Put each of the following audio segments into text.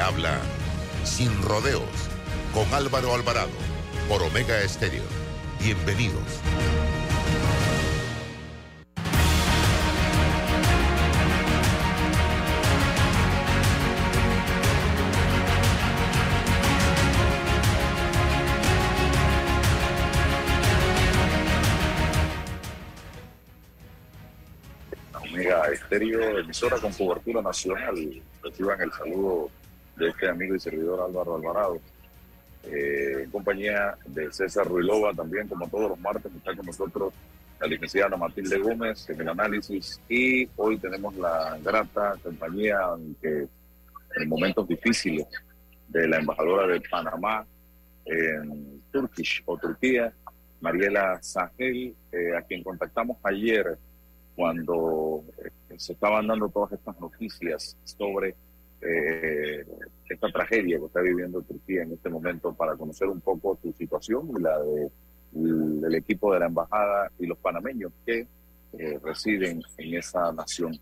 habla sin rodeos con Álvaro Alvarado por Omega Estéreo. Bienvenidos. Omega Estéreo, emisora con cobertura nacional. Reciban el saludo de este amigo y servidor Álvaro Alvarado. Eh, en compañía de César Ruilova, también como todos los martes, está con nosotros la licenciada Matilde Gómez en el análisis y hoy tenemos la grata compañía que en momentos difíciles de la embajadora de Panamá en Turkish o Turquía, Mariela Sahel, eh, a quien contactamos ayer cuando eh, se estaban dando todas estas noticias sobre eh, esta tragedia que está viviendo Turquía en este momento para conocer un poco su situación y la de, del equipo de la embajada y los panameños que eh, residen en esa nación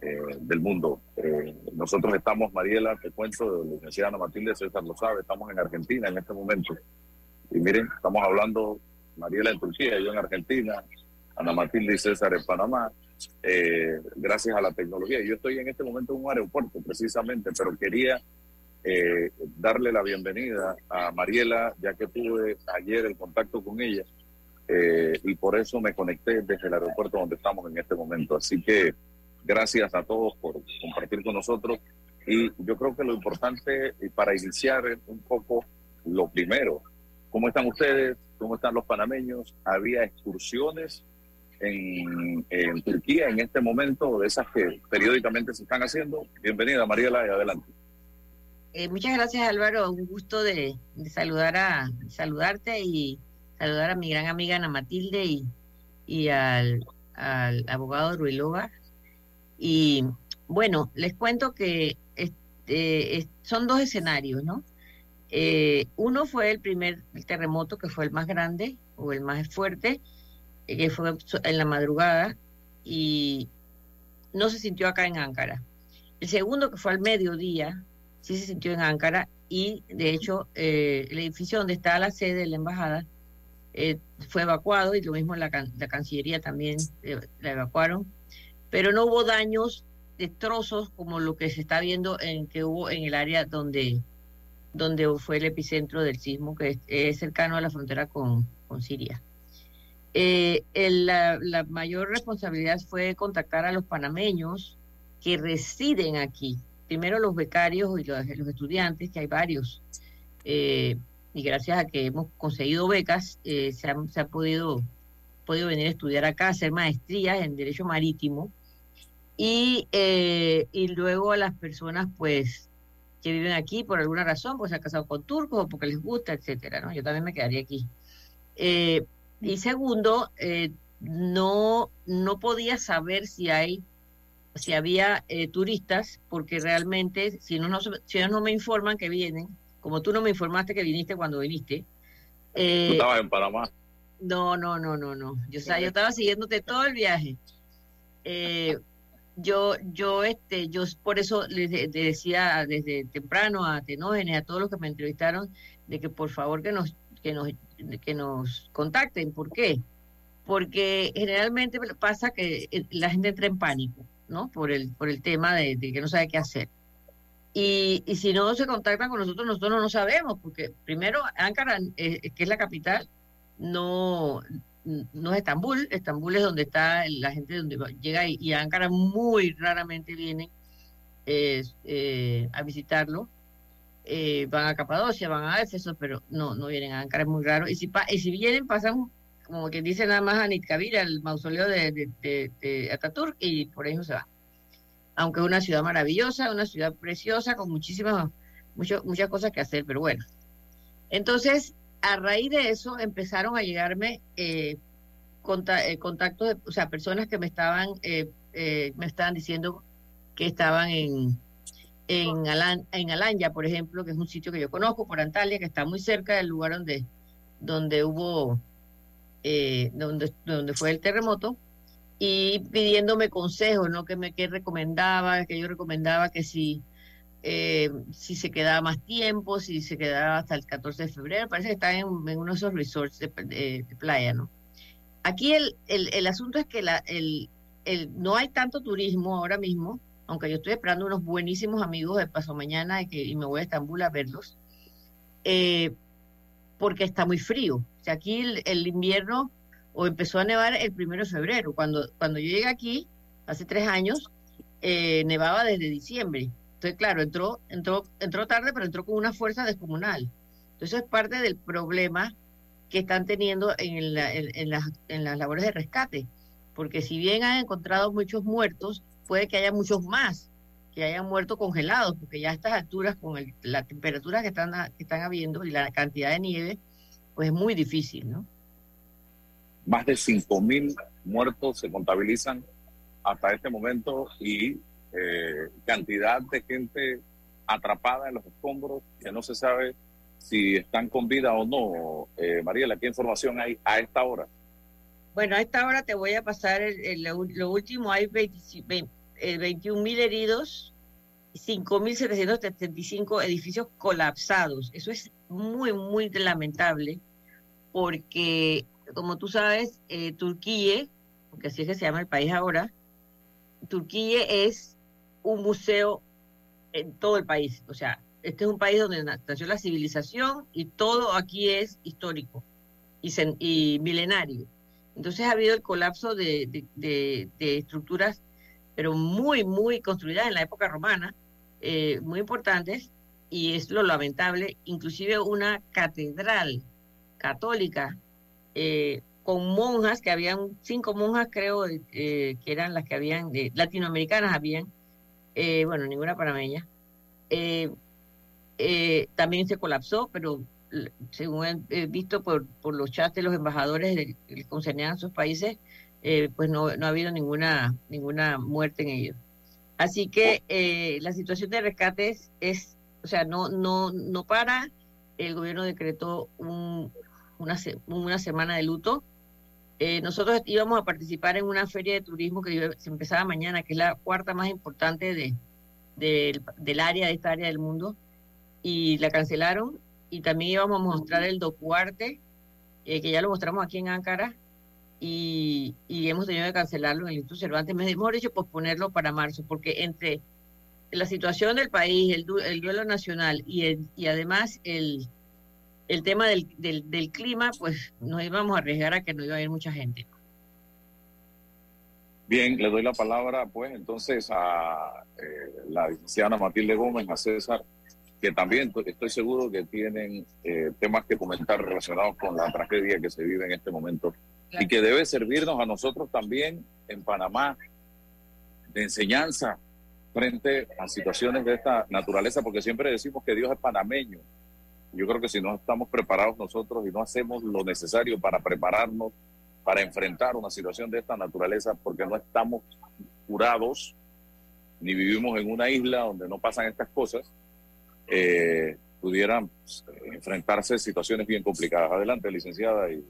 eh, del mundo. Eh, nosotros estamos, Mariela, te cuento, la licenciada Ana Matilde César lo sabe, estamos en Argentina en este momento. Y miren, estamos hablando, Mariela en Turquía, yo en Argentina, Ana Matilde y César en Panamá, eh, gracias a la tecnología. Yo estoy en este momento en un aeropuerto precisamente, pero quería eh, darle la bienvenida a Mariela, ya que tuve ayer el contacto con ella eh, y por eso me conecté desde el aeropuerto donde estamos en este momento. Así que gracias a todos por compartir con nosotros y yo creo que lo importante para iniciar un poco lo primero, ¿cómo están ustedes? ¿Cómo están los panameños? ¿Había excursiones? En, en, Turquía en este momento, de esas que periódicamente se están haciendo. Bienvenida, Mariela, y adelante. Eh, muchas gracias, Álvaro. Un gusto de, de, saludar a saludarte y saludar a mi gran amiga Ana Matilde y, y al, al abogado Ruilova. Y bueno, les cuento que este, son dos escenarios, ¿no? Eh, uno fue el primer terremoto, que fue el más grande o el más fuerte, que fue en la madrugada y no se sintió acá en Ankara. El segundo, que fue al mediodía, sí se sintió en Ankara y de hecho eh, el edificio donde está la sede de la embajada eh, fue evacuado y lo mismo la, la Cancillería también eh, la evacuaron, pero no hubo daños, destrozos como lo que se está viendo en que hubo en el área donde, donde fue el epicentro del sismo, que es, es cercano a la frontera con, con Siria. Eh, la, mayor responsabilidad fue contactar a los panameños que residen aquí. Primero los becarios y los, estudiantes, que hay varios. Eh, y gracias a que hemos conseguido becas, eh, se, han, podido, venir a estudiar acá, hacer maestrías en Derecho Marítimo. Y, y luego a las personas, pues, que viven aquí por alguna razón, pues se han casado con turcos o porque les gusta, etcétera. Yo también me quedaría aquí. Y segundo, eh, no, no podía saber si hay si había eh, turistas, porque realmente, si, no, no, si ellos no me informan que vienen, como tú no me informaste que viniste cuando viniste. Eh, ¿Tú estabas en Panamá? No, no, no, no, no. Yo, o sea, yo estaba siguiéndote todo el viaje. Eh, yo, yo, este, yo por eso les, les, decía desde temprano a Tenógenes, a todos los que me entrevistaron, de que por favor que nos, que nos que nos contacten. ¿Por qué? Porque generalmente pasa que la gente entra en pánico, ¿no? Por el, por el tema de, que no sabe qué hacer. Y, y, si no se contactan con nosotros, nosotros no lo sabemos, porque primero, Ankara, eh, que es la capital, no, no es Estambul. Estambul es donde está la gente donde llega y, y Ankara muy raramente viene eh, eh, a visitarlo eh, van a Capadocia, van a Éfeso, pero no, no vienen a Ankara, es muy raro. Y si, pa y si vienen, pasan, como que dice nada más a Nitkabir, el mausoleo de, Ataturk, y por eso se va. Aunque es una ciudad maravillosa, una ciudad preciosa, con muchísimas, mucho, muchas cosas que hacer, pero bueno. Entonces, a raíz de eso, empezaron a llegarme eh, eh, contactos, o sea, personas que me estaban, me estaban diciendo que estaban en en, Alan, en Alanya, por ejemplo, que es un sitio que yo conozco, por Antalya, que está muy cerca del lugar donde, donde hubo, eh, donde, donde fue el terremoto, y pidiéndome consejos, ¿no? Que me que recomendaba, que yo recomendaba que si eh, si se quedaba más tiempo, si se quedaba hasta el 14 de febrero, parece que está en, uno de esos resorts de, playa, ¿no? Aquí el, el, asunto es que la, el, el, no hay tanto turismo ahora mismo, aunque yo estoy esperando unos buenísimos amigos de paso mañana y, que, y me voy a Estambul a verlos, eh, porque está muy frío. O sea, aquí el, invierno o empezó a nevar el primero de febrero. Cuando, cuando yo llegué aquí, hace tres años, eh, nevaba desde diciembre. Entonces, claro, entró, entró, entró tarde, pero entró con una fuerza descomunal. Entonces, es parte del problema que están teniendo en, en, las, en las labores de rescate. Porque si bien han encontrado muchos muertos, puede que haya muchos más que hayan muerto congelados, porque ya a estas alturas, con el, la temperatura que están, que están habiendo y la cantidad de nieve, pues es muy difícil, ¿no? Más de 5.000 muertos se contabilizan hasta este momento y eh, cantidad de gente atrapada en los escombros que no se sabe si están con vida o no. Eh, Mariela, ¿qué información hay a esta hora? Bueno, a esta hora te voy a pasar lo último. Hay 21 eh, mil heridos, 5.775 edificios colapsados. Eso es muy, muy lamentable porque, como tú sabes, eh, Turquía, porque así es que se llama el país ahora, Turquía es un museo en todo el país. O sea, este es un país donde nació la civilización y todo aquí es histórico y, milenario. Entonces ha habido el colapso de, estructuras, pero muy, muy construidas en la época romana, eh, muy importantes, y es lo lamentable, inclusive una catedral católica eh, con monjas, que habían cinco monjas, creo, eh, que eran las que habían, latinoamericanas habían, eh, bueno, ninguna panameña. Eh, también se colapsó, pero según he visto por, por los chats de los embajadores que concernían a sus países, pues no, no ha habido ninguna, ninguna muerte en ellos. Así que la situación de rescates es, o sea, no, no, no para. El gobierno decretó un, una, una semana de luto eh, nosotros íbamos a participar en una feria de turismo que se empezaba mañana, que es la cuarta más importante de, del área, de esta área del mundo, y la cancelaron. Y también íbamos a mostrar el docuarte, eh, que ya lo mostramos aquí en Ankara, y, hemos tenido que cancelarlo en el Instituto Cervantes. Mejor dicho, posponerlo para marzo, porque entre la situación del país, el, el duelo nacional y, y además el, el tema del, del, clima, pues nos íbamos a arriesgar a que no iba a ir mucha gente. Bien, le doy la palabra, pues, entonces a eh, la licenciada Matilde Gómez, a César, que también estoy seguro que tienen eh, temas que comentar relacionados con la tragedia que se vive en este momento y que debe servirnos a nosotros también en Panamá de enseñanza frente a situaciones de esta naturaleza, porque siempre decimos que Dios es panameño, yo creo que si no estamos preparados nosotros y no hacemos lo necesario para prepararnos para enfrentar una situación de esta naturaleza, porque no estamos curados, ni vivimos en una isla donde no pasan estas cosas, eh, pudieran pues, enfrentarse a situaciones bien complicadas. Adelante, licenciada. Y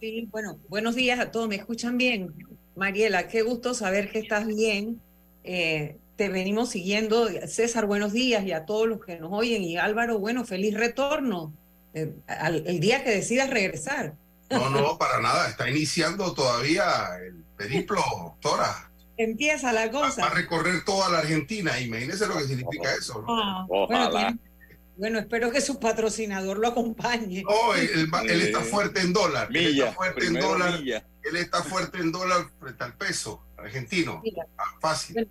sí, bueno, buenos días a todos. ¿Me escuchan bien? Mariela, qué gusto saber que estás bien. Eh, te venimos siguiendo. César, buenos días y a todos los que nos oyen. Y Álvaro, bueno, feliz retorno eh, el día que decidas regresar. No, no, para nada. Está iniciando todavía el periplo, doctora. Empieza la cosa. Va, a recorrer toda la Argentina. Imagínese lo que significa eso. Ah, bueno, espero que su patrocinador lo acompañe. Oh, él, está fuerte en dólar. él está fuerte en dólar. Él está fuerte en dólar frente al peso argentino. Ah, fácil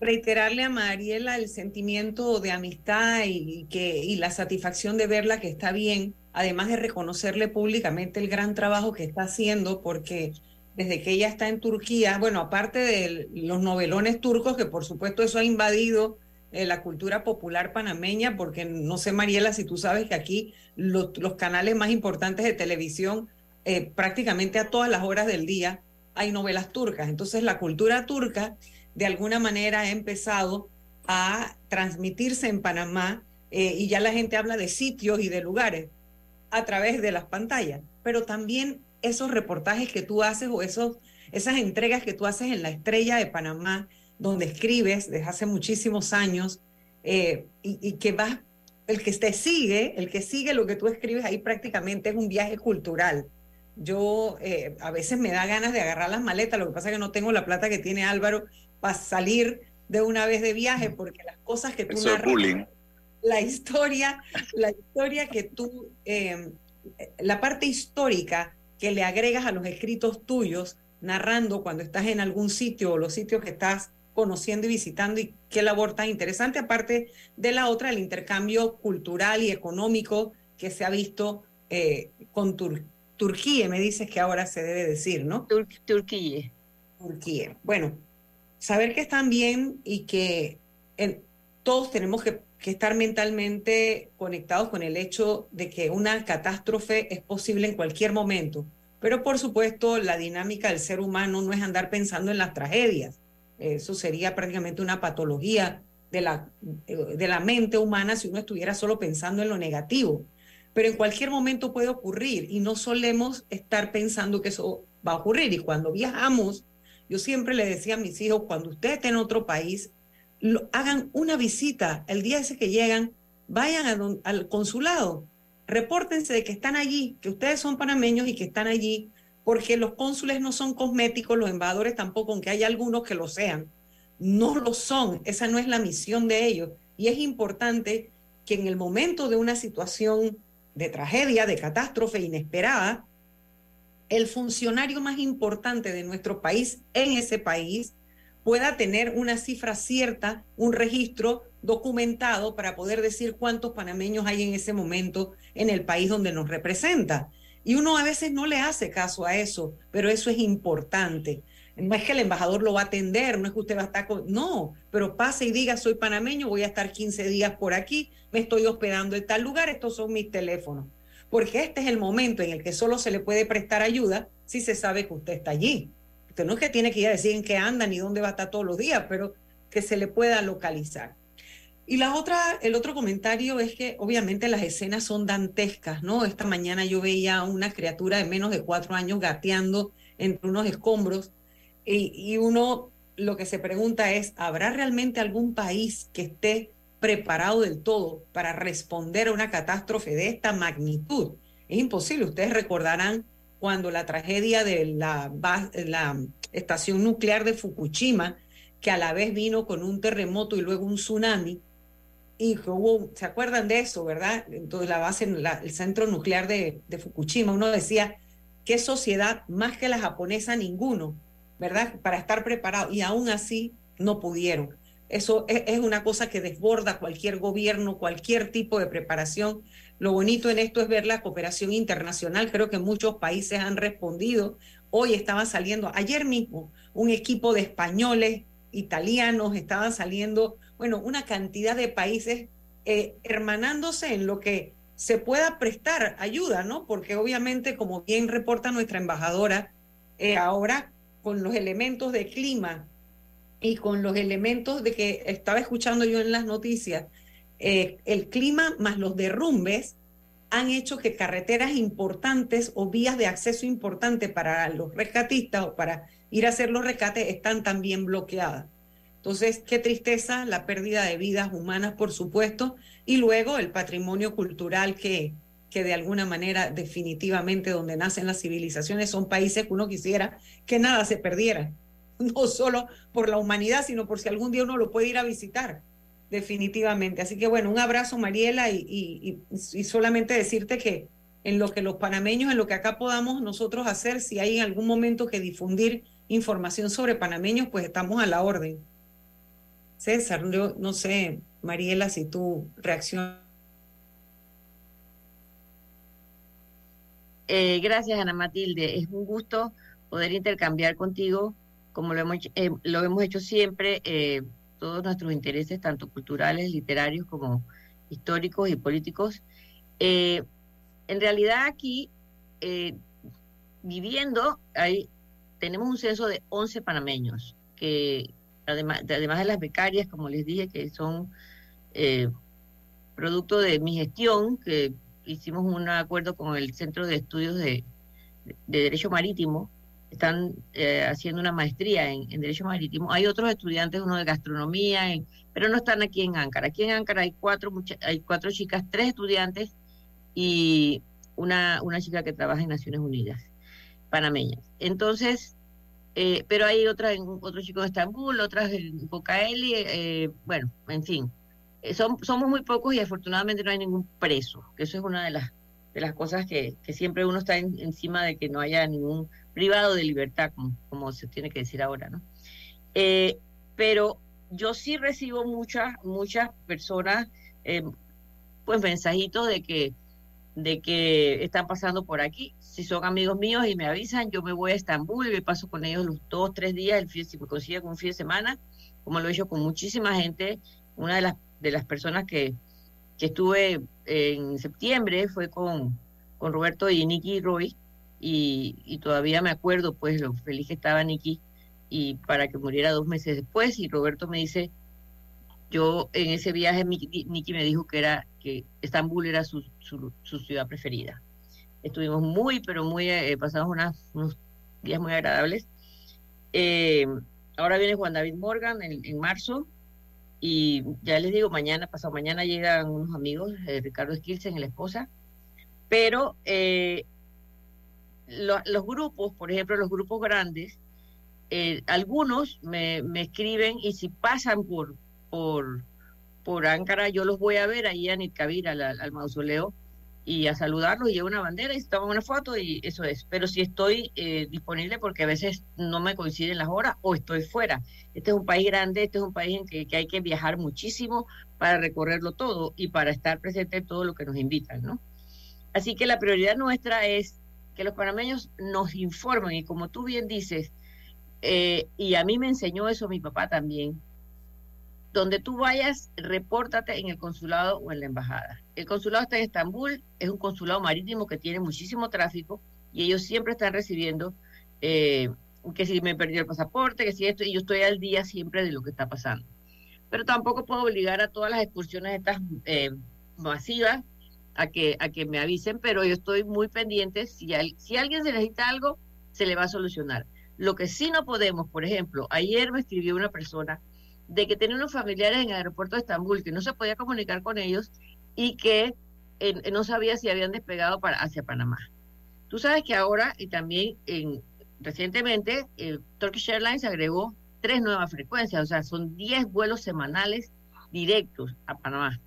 reiterarle a Mariela el sentimiento de amistad y, que, y la satisfacción de verla que está bien, además de reconocerle públicamente el gran trabajo que está haciendo, porque desde que ella está en Turquía, bueno, aparte de los novelones turcos, que por supuesto eso ha invadido eh, la cultura popular panameña, porque no sé, Mariela, si tú sabes que aquí los, canales más importantes de televisión, eh, prácticamente a todas las horas del día, hay novelas turcas. Entonces la cultura turca de alguna manera ha empezado a transmitirse en Panamá eh, y ya la gente habla de sitios y de lugares a través de las pantallas, pero también esos reportajes que tú haces o esos, esas entregas que tú haces en la estrella de Panamá, donde escribes desde hace muchísimos años eh, y, que va, el que te sigue, el que sigue lo que tú escribes ahí prácticamente es un viaje cultural. Yo eh, a veces me da ganas de agarrar las maletas, lo que pasa es que no tengo la plata que tiene Álvaro para salir de una vez de viaje, porque las cosas que tú narras, la historia, la historia que tú, eh, la parte histórica que le agregas a los escritos tuyos, narrando cuando estás en algún sitio o los sitios que estás conociendo y visitando y qué labor tan interesante, aparte de la otra, el intercambio cultural y económico que se ha visto eh, con Turquía, me dices que ahora se debe decir, ¿no? Turquía. Turquía. Bueno, saber que están bien y que todos tenemos que, que, estar mentalmente conectados con el hecho de que una catástrofe es posible en cualquier momento. Pero por supuesto, la dinámica del ser humano no es andar pensando en las tragedias. Eso sería prácticamente una patología de la, de la mente humana si uno estuviera solo pensando en lo negativo. Pero en cualquier momento puede ocurrir y no solemos estar pensando que eso va a ocurrir. Y cuando viajamos, yo siempre le decía a mis hijos, cuando ustedes estén en otro país, hagan una visita el día ese que llegan, vayan al consulado, repórtense de que están allí, que ustedes son panameños y que están allí, porque los cónsules no son cosméticos, los embajadores tampoco, aunque hay algunos que lo sean, no lo son, esa no es la misión de ellos. Y es importante que en el momento de una situación de tragedia, de catástrofe inesperada, el funcionario más importante de nuestro país en ese país pueda tener una cifra cierta, un registro documentado para poder decir cuántos panameños hay en ese momento en el país donde nos representa. Y uno a veces no le hace caso a eso, pero eso es importante. No es que el embajador lo va a atender, no es que usted va a estar con... No, pero pase y diga, soy panameño, voy a estar 15 días por aquí, me estoy hospedando en tal lugar, estos son mis teléfonos porque este es el momento en el que solo se le puede prestar ayuda si se sabe que usted está allí. Usted no es que tiene que ir a decir en qué anda ni dónde va a estar todos los días, pero que se le pueda localizar. Y la otra, el otro comentario es que obviamente las escenas son dantescas, ¿no? Esta mañana yo veía a una criatura de menos de cuatro años gateando entre unos escombros y, uno lo que se pregunta es, ¿habrá realmente algún país que esté preparado del todo para responder a una catástrofe de esta magnitud. Es imposible. Ustedes recordarán cuando la tragedia de la, la estación nuclear de Fukushima, que a la vez vino con un terremoto y luego un tsunami, y hubo, ¿se acuerdan de eso, verdad? Entonces la base, el centro nuclear de, Fukushima, uno decía, ¿qué sociedad más que la japonesa? Ninguno, ¿verdad? Para estar preparado. Y aún así no pudieron. Eso es, una cosa que desborda cualquier gobierno, cualquier tipo de preparación. Lo bonito en esto es ver la cooperación internacional. Creo que muchos países han respondido. Hoy estaba saliendo, ayer mismo, un equipo de españoles, italianos, estaban saliendo, bueno, una cantidad de países eh, hermanándose en lo que se pueda prestar ayuda, ¿no? Porque obviamente, como bien reporta nuestra embajadora, eh, ahora con los elementos de clima y con los elementos de que estaba escuchando yo en las noticias, eh, el clima más los derrumbes han hecho que carreteras importantes o vías de acceso importantes para los rescatistas o para ir a hacer los rescates están también bloqueadas. Entonces, qué tristeza la pérdida de vidas humanas, por supuesto, y luego el patrimonio cultural que, que de alguna manera definitivamente donde nacen las civilizaciones son países que uno quisiera que nada se perdiera no solo por la humanidad, sino por si algún día uno lo puede ir a visitar, definitivamente. Así que bueno, un abrazo Mariela y, solamente decirte que en lo que los panameños, en lo que acá podamos nosotros hacer, si hay en algún momento que difundir información sobre panameños, pues estamos a la orden. César, yo no sé, Mariela, si tú reaccionas. Eh, gracias, Ana Matilde. Es un gusto poder intercambiar contigo como lo hemos, eh, lo hemos hecho siempre, eh, todos nuestros intereses, tanto culturales, literarios como históricos y políticos. Eh, en realidad aquí, viviendo, ahí tenemos un censo de 11 panameños, que además, además de las becarias, como les dije, que son producto de mi gestión, que hicimos un acuerdo con el Centro de Estudios de, de Derecho Marítimo, están eh, haciendo una maestría en, Derecho Marítimo. Hay otros estudiantes, uno de gastronomía, pero no están aquí en Áncara. Aquí en Áncara hay cuatro, hay cuatro chicas, tres estudiantes y una, una chica que trabaja en Naciones Unidas, panameñas. Entonces, eh, pero hay otras, otro chico en Estambul, otras en Bocaeli, eh, bueno, en fin. Eh, son, somos muy pocos y afortunadamente no hay ningún preso, que eso es una de las, de las cosas que, que siempre uno está encima de que no haya ningún privado de libertad, como, como se tiene que decir ahora, ¿no? Pero yo sí recibo muchas, muchas personas, pues mensajitos de que de que están pasando por aquí. Si son amigos míos y me avisan, yo me voy a Estambul y me paso con ellos los dos, tres días, el fin, si me consigo un fin de semana, como lo he hecho con muchísima gente. Una de las, de las personas que, que estuve en septiembre fue con, con Roberto y Nicky Roy, y, y todavía me acuerdo pues lo feliz que estaba Nicky y para que muriera dos meses después y Roberto me dice yo en ese viaje, Nicky me dijo que era que Estambul era su, su, ciudad preferida. Estuvimos muy, pero muy, eh, pasamos unos días muy agradables. Eh, ahora viene Juan David Morgan en, marzo y ya les digo, mañana, pasado mañana llegan unos amigos, eh, Ricardo Skilsen y la esposa, pero los grupos, por ejemplo, los grupos grandes, algunos me, me escriben y si pasan por por, por Ankara, yo los voy a ver ahí en el al, al mausoleo, y a saludarlos y llevo una bandera y toman una foto y eso es. Pero si estoy eh, disponible porque a veces no me coinciden las horas o estoy fuera. Este es un país grande, este es un país en que, que, hay que viajar muchísimo para recorrerlo todo y para estar presente en todo lo que nos invitan, ¿no? Así que la prioridad nuestra es que los panameños nos informen y como tú bien dices, eh, y a mí me enseñó eso mi papá también, donde tú vayas, repórtate en el consulado o en la embajada. El consulado está en Estambul, es un consulado marítimo que tiene muchísimo tráfico y ellos siempre están recibiendo eh, que si me perdió el pasaporte, que si esto, y yo estoy al día siempre de lo que está pasando. Pero tampoco puedo obligar a todas las excursiones estas eh, masivas a que, a que me avisen, pero yo estoy muy pendiente, si, si alguien se necesita algo, se le va a solucionar. Lo que sí no podemos, por ejemplo, ayer me escribió una persona de que tenía unos familiares en el aeropuerto de Estambul que no se podía comunicar con ellos y que eh, no sabía si habían despegado para, hacia Panamá. Tú sabes que ahora y también en, recientemente eh, Turkish Airlines agregó tres nuevas frecuencias, o sea, son 10 vuelos semanales directos a Panamá.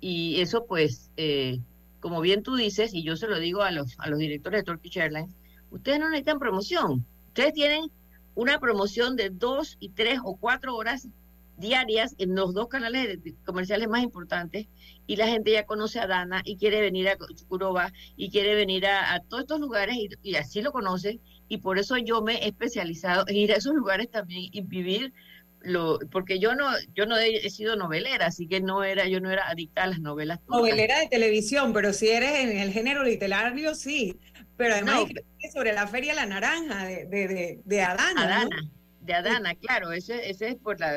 Y eso pues, eh, como bien tú dices, y yo se lo digo a los, a los directores de Turkish Airlines, ustedes no necesitan promoción, ustedes tienen una promoción de dos y tres o cuatro horas diarias en los dos canales comerciales más importantes y la gente ya conoce a Dana y quiere venir a Chucuroba y quiere venir a, todos estos lugares y, así lo conocen y por eso yo me he especializado en ir a esos lugares también y vivir lo porque yo no yo no he, sido novelera así que no era yo no era adicta a las novelas novelera de televisión pero si eres en el género literario sí pero además sobre la Feria La Naranja de, de, de, Adana. Adana. De Adana, claro, ese, ese es por la,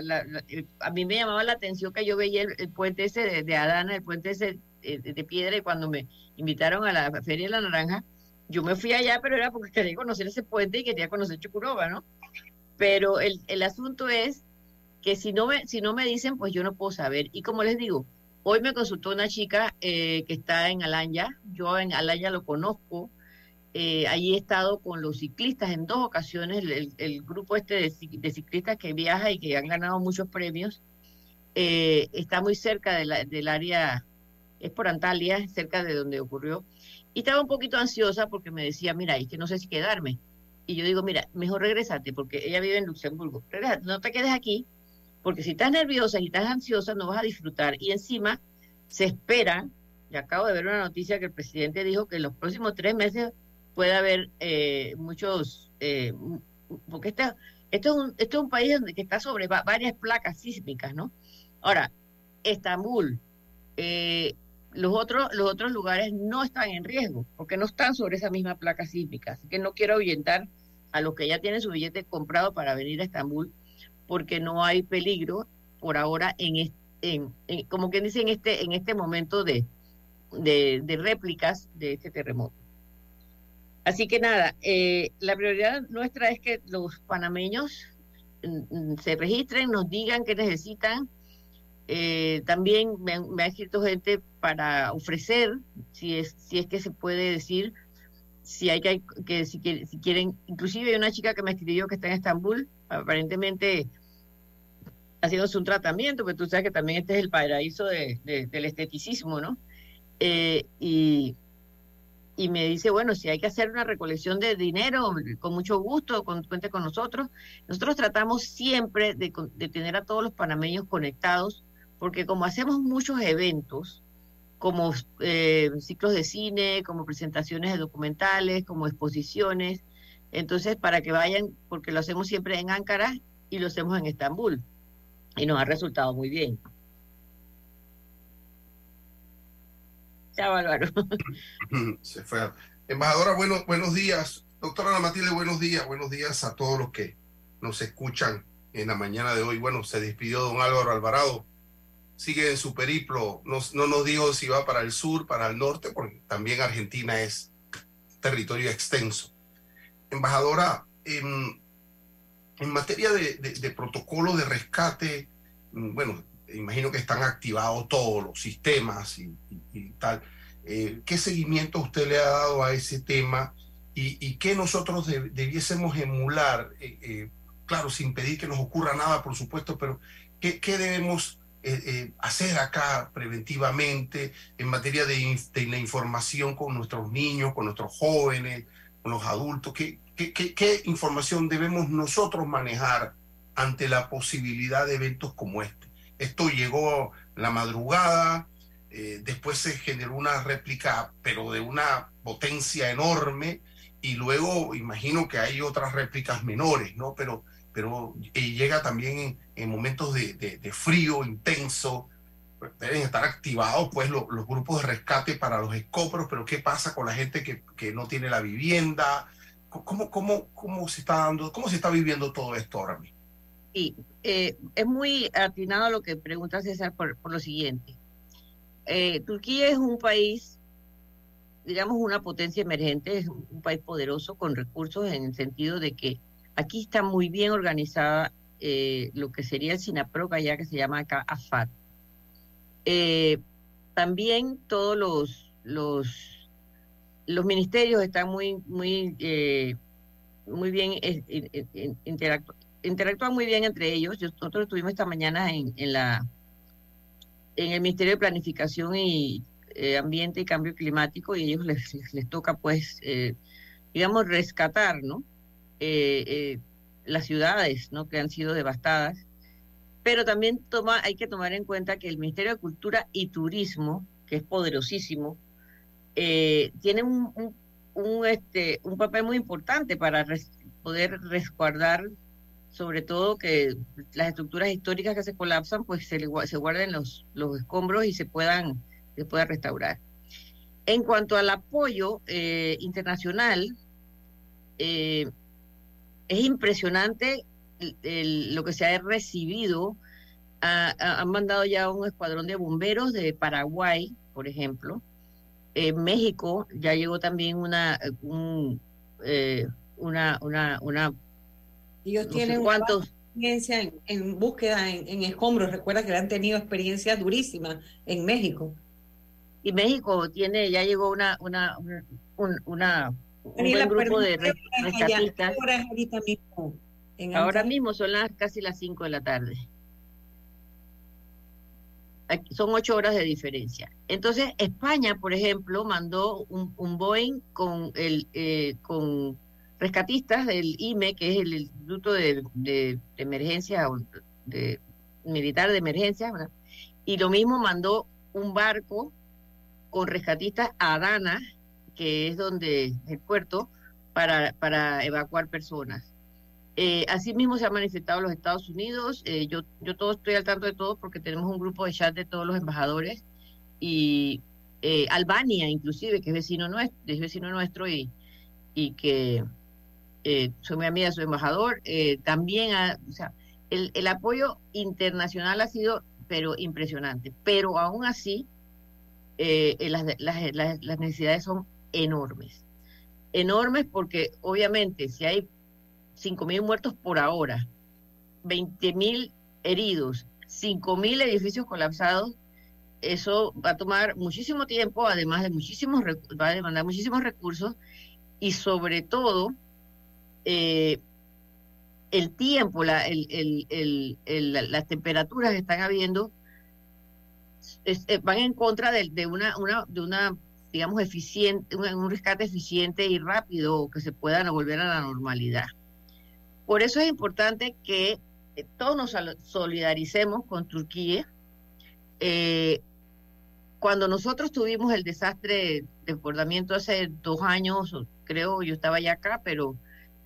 a mí me llamaba la atención que yo veía el, puente ese de, Adana, el puente ese eh, de, piedra, y cuando me invitaron a la Feria La Naranja, yo me fui allá, pero era porque quería conocer ese puente y quería conocer Chucuroba, ¿no? Pero el, el asunto es que si no, me, si no me dicen, pues yo no puedo saber. Y como les digo, hoy me consultó una chica eh, que está en Alanya, yo en Alanya lo conozco, eh, he estado con los ciclistas en dos ocasiones, el, grupo este de, ciclistas que viaja y que han ganado muchos premios. Eh, está muy cerca del área, es por Antalya, cerca de donde ocurrió. Y estaba un poquito ansiosa porque me decía, mira, es que no sé si quedarme. Y yo digo, mira, mejor regrésate, porque ella vive en Luxemburgo. no te quedes aquí, porque si estás nerviosa y estás ansiosa, no vas a disfrutar. Y encima se espera, y acabo de ver una noticia que el presidente dijo que en los próximos tres meses puede haber eh, muchos, eh, porque este, esto, es un, esto es un país que está sobre varias placas sísmicas, ¿no? Ahora, Estambul, eh, los, otros, los otros lugares no están en riesgo, porque no están sobre esa misma placa sísmica, así que no quiero ahuyentar a los que ya tienen su billete comprado para venir a Estambul, porque no hay peligro por ahora en, en, como quien dice, en este, en este momento de, de réplicas de este terremoto. Así que nada, eh, la prioridad nuestra es que los panameños mm, mm, se registren, nos digan qué necesitan. Eh, también me, ha escrito gente para ofrecer, si es, si que se puede decir, si hay que, que si, si quieren, inclusive hay una chica que me escribió que está en Estambul, aparentemente haciéndose un tratamiento, porque tú sabes que también este es el paraíso de, del esteticismo, ¿no? Eh, y, y me dice, bueno, si hay que hacer una recolección de dinero, con mucho gusto, con, cuente con nosotros. Nosotros tratamos siempre de, de tener a todos los panameños conectados, porque como hacemos muchos eventos, como eh, ciclos de cine, como presentaciones de documentales, como exposiciones, entonces para que vayan, porque lo hacemos siempre en Ankara y lo hacemos en Estambul y nos ha resultado muy bien. Chao, Álvaro. Se fue. Embajadora, bueno, buenos días. Doctora Ana Matilde, buenos días. Buenos días a todos los que nos escuchan en la mañana de hoy. Bueno, se despidió don Álvaro Alvarado. Sigue en su periplo. No, no nos dijo si va para el sur, para el norte, porque también Argentina es territorio extenso. Embajadora, en materia de, protocolo de rescate, mm, bueno, imagino que están activados todos los sistemas y, tal. Eh, ¿Qué seguimiento usted le ha dado a ese tema y, qué nosotros debiésemos emular? Eh, eh, claro, sin pedir que nos ocurra nada, por supuesto, pero ¿qué, debemos hacer acá preventivamente en materia de, la información con nuestros niños, con nuestros jóvenes, con los adultos? ¿Qué, ¿Qué, información debemos nosotros manejar ante la posibilidad de eventos como este? Esto llegó la madrugada, eh, después se generó una réplica, pero de una potencia enorme, y luego imagino que hay otras réplicas menores, ¿no? Pero, pero llega también en, momentos de, frío intenso, deben estar activados pues los grupos de rescate para los escopros, pero ¿qué pasa con la gente que, que no tiene la vivienda? ¿Cómo, cómo, cómo se está dando, cómo se está viviendo todo esto ahora mismo? Sí, eh, es muy atinado lo que pregunta César por, lo siguiente. Eh, Turquía es un país, digamos, una potencia emergente, es un país poderoso con recursos en el sentido de que aquí está muy bien organizada eh, lo que sería el SINAPROC allá, que se llama acá AFAT. también todos los, los ministerios están muy, muy, muy bien, interactúan muy bien entre ellos. Nosotros estuvimos esta mañana en, el Ministerio de Planificación y eh, Ambiente y Cambio Climático y ellos les, les, toca, pues, digamos, rescatar, ¿no? las ciudades, ¿no? Que han sido devastadas. Pero también hay que tomar en cuenta que el Ministerio de Cultura y Turismo, que es poderosísimo, eh, tiene este, un papel muy importante para poder resguardar sobre todo que las estructuras históricas que se colapsan, pues se, se guarden los, los escombros y se puedan se pueda restaurar. En cuanto al apoyo eh, internacional, eh, es impresionante lo que se ha recibido. han mandado ya un escuadrón de bomberos de Paraguay, por ejemplo, en México ya llegó también una, eh, una, una, una, ellos tienen experiencia en, búsqueda en, escombros. Recuerda que han tenido experiencias durísimas en México. Y México tiene, ya llegó una, una, un, una, un grupo de rescatistas. Ahora mismo son las casi las 5 de la tarde son ocho horas de diferencia. Entonces, España, por ejemplo, mandó un, un Boeing con, el, eh, con rescatistas del IME, que es el Instituto de, Emergencia Militar de Emergencia, y lo mismo mandó un barco con rescatistas a Dana, que es donde el puerto, para, para evacuar personas. Eh, asimismo se ha manifestado los Estados Unidos. Eh, yo, yo todo estoy al tanto de todo porque tenemos un grupo de chat de todos los embajadores y eh, Albania, inclusive, que es vecino nuestro, es vecino nuestro y, y que soy mi amiga, su embajador. también, o sea, el, el apoyo internacional ha sido, pero impresionante. Pero aún así, las, las, las necesidades son enormes. enormes porque obviamente si hay 5.000 muertos por ahora, 20.000 heridos, 5.000 edificios colapsados, eso va a tomar muchísimo tiempo, además de muchísimos, va a demandar muchísimos recursos y sobre todo eh, el tiempo, la, las temperaturas que están habiendo eh, van en contra de, de, una, digamos, eficiente, un, rescate eficiente y rápido que se pueda volver a la normalidad. Por eso es importante que eh, todos nos solidaricemos con Turquía. Cuando nosotros tuvimos el desastre de desbordamiento hace dos años, creo, yo estaba ya acá, pero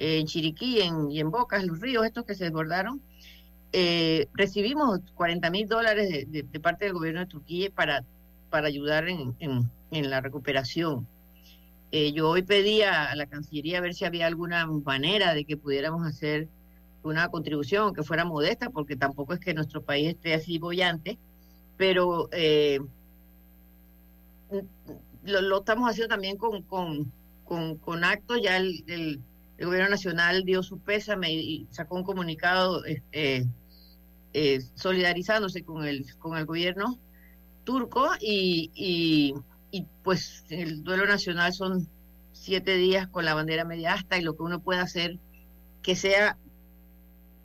en Chiriquí y en Bocas, los ríos estos que se desbordaron, eh, recibimos 40 mil dólares de, parte del gobierno de Turquía para, para ayudar en, en, la recuperación. Eh, yo hoy pedí a, la Cancillería a ver si había alguna manera de que pudiéramos hacer una contribución que fuera modesta, porque tampoco es que nuestro país esté así bollante, pero eh, lo, estamos haciendo también con, con, con, actos, ya el, gobierno nacional dio su pésame y sacó un comunicado eh, eh, solidarizándose con el, con el gobierno turco y, y, pues el duelo nacional son siete días con la bandera media asta y lo que uno puede hacer que sea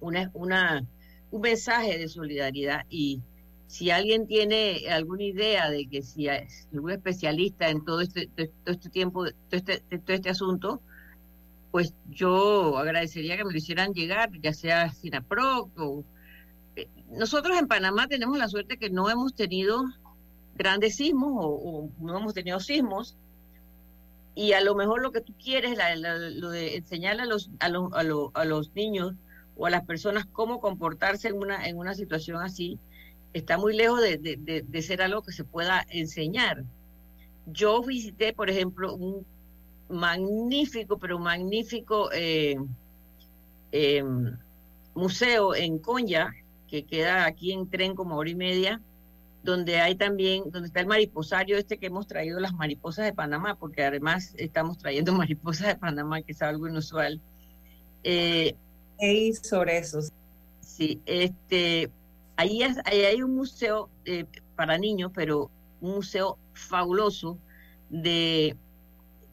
una, una, un mensaje de solidaridad. Y si alguien tiene alguna idea de que si algún especialista en todo este, todo este tiempo, todo este, todo este asunto, pues yo agradecería que me lo hicieran llegar, ya sea SINAPROC o nosotros en Panamá tenemos la suerte que no hemos tenido grandes sismos o, no hemos tenido sismos y a lo mejor lo que tú quieres, lo de enseñarle a los, a, los, a, los niños o a las personas cómo comportarse en una, en una situación así, está muy lejos de, ser algo que se pueda enseñar. Yo visité, por ejemplo, un magnífico, pero magnífico eh, eh, museo en Conya, que queda aquí en tren como hora y media, donde hay también, donde está el mariposario este que hemos traído las mariposas de Panamá, porque además estamos trayendo mariposas de Panamá, que es algo inusual. Eh, sobre eso. Sí, este, ahí, hay un museo eh, para niños, pero un museo fabuloso de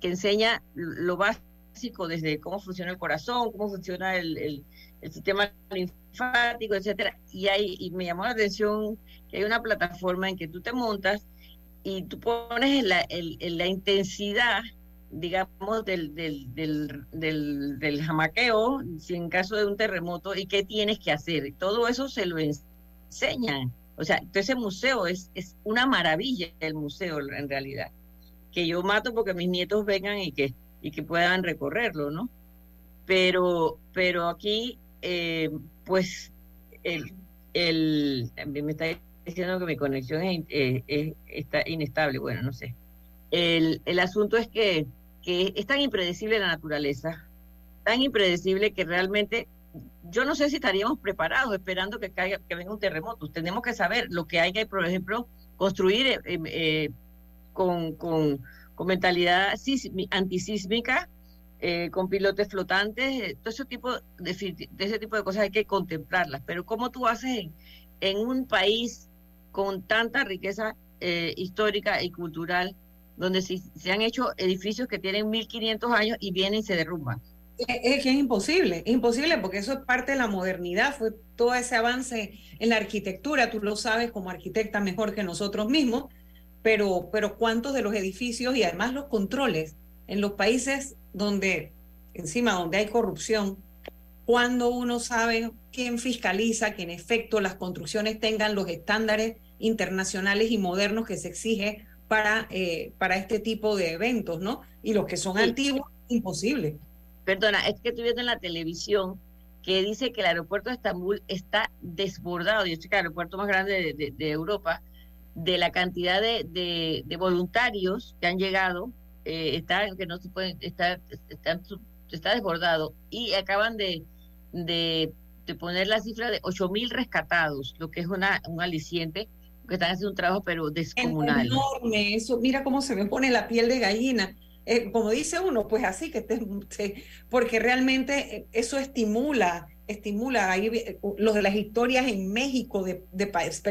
que enseña lo básico desde cómo funciona el corazón, cómo funciona el, el, el sistema linfático, etcétera. Y, hay, y me llamó la atención que hay una plataforma en que tú te montas y tú pones la, la intensidad, digamos, del, del, del, del, jamaqueo, si en caso de un terremoto, y qué tienes que hacer. Todo eso se lo enseñan. O sea, ese museo es, es una maravilla, el museo en realidad. Que yo mato porque mis nietos vengan y que, y que puedan recorrerlo, ¿no? Pero, pero aquí eh, pues el, el, me está diciendo que mi conexión eh, está inestable, bueno, no sé. El, el asunto es que, que es tan impredecible la naturaleza, tan impredecible que realmente yo no sé si estaríamos preparados esperando que caiga, que venga un terremoto. Tenemos que saber lo que hay que, por ejemplo, construir eh, con, con, con mentalidad antisísmica eh, con pilotes flotantes, eh, todo ese tipo de, ese tipo de cosas hay que contemplarlas. Pero ¿cómo tú haces en, un país con tanta riqueza eh, histórica y cultural, donde se, se han hecho edificios que tienen 1500 años y vienen y se derrumban? Es que es imposible, es imposible porque eso es parte de la modernidad, fue todo ese avance en la arquitectura, tú lo sabes como arquitecta mejor que nosotros mismos, pero, pero cuántos de los edificios y además los controles en los países donde, encima donde hay corrupción, cuando uno sabe quién fiscaliza que en efecto las construcciones tengan los estándares internacionales y modernos que se exige para, eh, para este tipo de eventos, ¿no? Y los que son antiguos, imposible. Perdona, es que estoy viendo en la televisión que dice que el aeropuerto de Estambul está desbordado, y es el aeropuerto más grande de, Europa, de la cantidad de, de, voluntarios que han llegado eh, está que no se puede está, está, desbordado y acaban de, de, poner la cifra de ocho mil rescatados, lo que es una un aliciente que están haciendo un trabajo pero descomunal. enorme, eso, mira cómo se me pone la piel de gallina, eh, como dice uno, pues así que te, porque realmente eso estimula, estimula ahí eh, los de las historias en México de,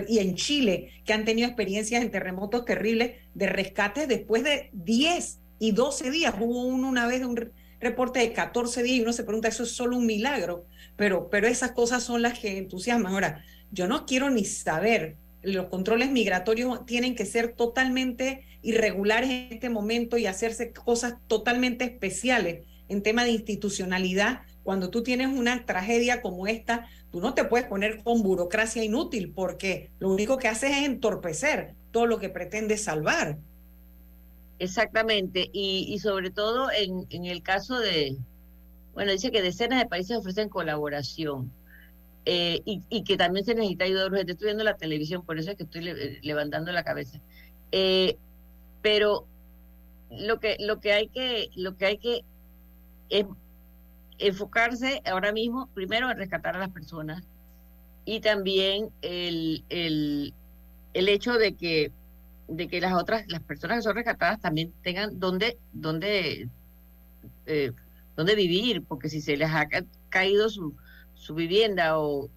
y en Chile que han tenido experiencias en terremotos terribles de rescate después de 10 y 12 días. Hubo uno una vez de un reporte de 14 días y uno se pregunta, eso es solo un milagro, pero, pero esas cosas son las que entusiasman. Ahora, yo no quiero ni saber, los controles migratorios tienen que ser totalmente irregulares en este momento y hacerse cosas totalmente especiales en tema de institucionalidad. Cuando tú tienes una tragedia como esta, tú no te puedes poner con burocracia inútil porque lo único que haces es entorpecer todo lo que pretende salvar. Exactamente, y, sobre todo en, en, el caso de, bueno, dice que decenas de países ofrecen colaboración eh, y, que también se necesita ayuda urgente. Estoy viendo la televisión, por eso es que estoy levantando la cabeza. Eh, pero lo que, lo que hay que, lo que hay que es enfocarse ahora mismo, primero en rescatar a las personas y también el, el, el hecho de que de que las otras, las personas que son rescatadas también tengan dónde, dónde, eh, dónde vivir, porque si se les ha caído su, su vivienda o...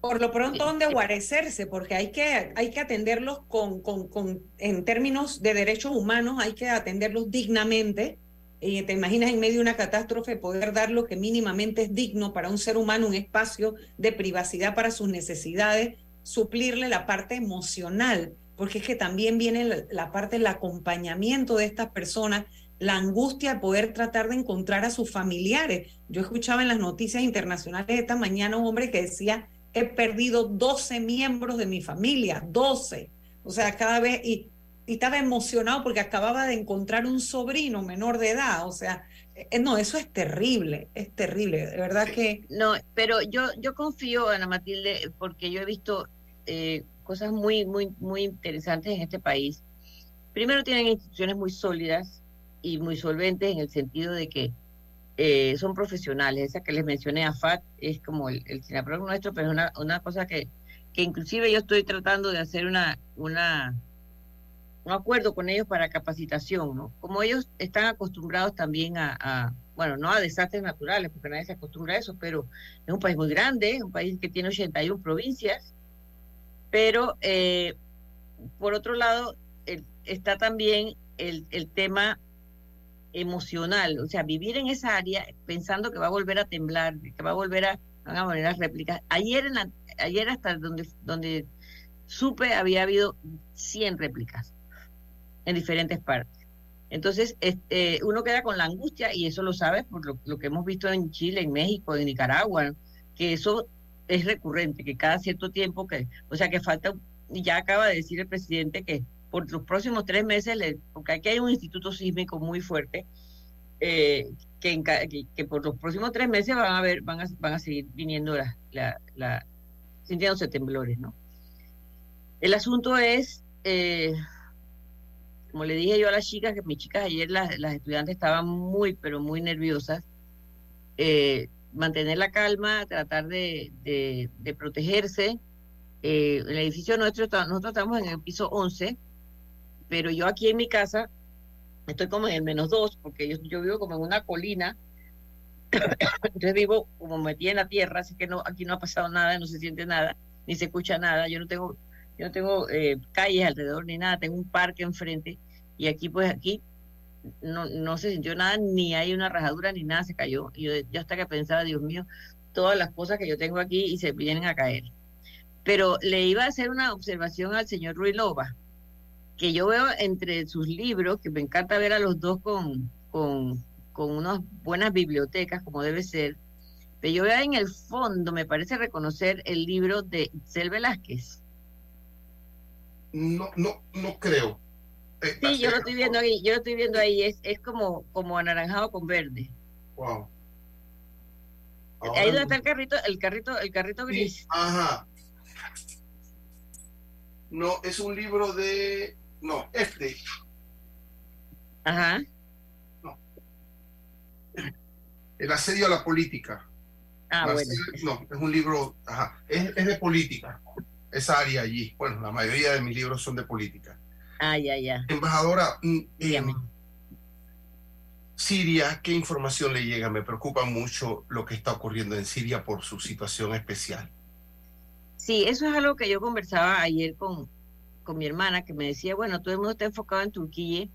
por lo pronto, dónde guarecerse, porque hay que, hay que atenderlos con, con, con, en términos de derechos humanos, hay que atenderlos dignamente. Y te imaginas en medio de una catástrofe poder dar lo que mínimamente es digno para un ser humano, un espacio de privacidad para sus necesidades, suplirle la parte emocional porque es que también viene la, parte del acompañamiento de estas personas, la angustia de poder tratar de encontrar a sus familiares. Yo escuchaba en las noticias internacionales esta mañana un hombre que decía, he perdido 12 miembros de mi familia, 12. O sea, cada vez, y, estaba emocionado porque acababa de encontrar un sobrino menor de edad. O sea, eh, no, eso es terrible, es terrible, de verdad que... No, pero yo, yo confío, Ana Matilde, porque yo he visto... Eh, cosas muy, muy, muy interesantes en este país. Primero tienen instituciones muy sólidas y muy solventes en el sentido de que eh, son profesionales. Esa que les mencioné a FAT es como el, el nuestro, pero es una, una cosa que, que inclusive yo estoy tratando de hacer una, una, un acuerdo con ellos para capacitación, ¿no? Como ellos están acostumbrados también a, bueno, no a desastres naturales, porque nadie se acostumbra a eso, pero es un país muy grande, un país que tiene 81 provincias, pero eh, por otro lado está también el, tema emocional, o sea, vivir en esa área pensando que va a volver a temblar, que va a volver a, van a volver las réplicas. Ayer, en ayer hasta donde, donde supe había habido 100 réplicas en diferentes partes. Entonces, este, uno queda con la angustia, y eso lo sabes por lo, lo, que hemos visto en Chile, en México, en Nicaragua, que eso es recurrente, que cada cierto tiempo, que, o sea, que falta, ya acaba de decir el presidente que por los próximos tres meses, porque aquí hay un instituto sísmico muy fuerte, eh, que, que, por los próximos tres meses van a ver, van a, van a seguir viniendo la, la, la sintiéndose temblores, ¿no? El asunto es, eh, como le dije yo a las chicas, que mis chicas ayer, las, las estudiantes estaban muy, pero muy nerviosas. Eh, mantener la calma, tratar de, de, protegerse. Eh, el edificio nuestro, nosotros estamos en el piso 11, pero yo aquí en mi casa estoy como en el menos 2, porque yo, yo vivo como en una colina. Entonces vivo como metida en la tierra, así que no aquí no ha pasado nada, no se siente nada, ni se escucha nada. Yo no tengo, yo no tengo eh, calles alrededor ni nada, tengo un parque enfrente y aquí pues aquí no, no se sintió nada, ni hay una rajadura, ni nada se cayó. Yo, hasta que pensaba, Dios mío, todas las cosas que yo tengo aquí y se vienen a caer. Pero le iba a hacer una observación al señor Ruilova, que yo veo entre sus libros, que me encanta ver a los dos con, con, con unas buenas bibliotecas, como debe ser, pero yo veo en el fondo, me parece reconocer el libro de Cel Velázquez. No, no, no creo. Sí, yo lo estoy viendo ahí, yo lo estoy viendo ahí, es, es como, como anaranjado con verde. Wow. ahí donde está el carrito, el carrito, el carrito gris. ajá. No, es un libro de. No, este. Ajá. No. El asedio a la política. Ah, bueno. no, es un libro, ajá, es, es de política. Esa área allí. Bueno, la mayoría de mis libros son de política. Ah, ya, ya. Embajadora, eh, Siria, ¿qué información le llega? Me preocupa mucho lo que está ocurriendo en Siria por su situación especial. Sí, eso es algo que yo conversaba ayer con, con mi hermana, que me decía, bueno, todo el mundo está enfocado en Turquía,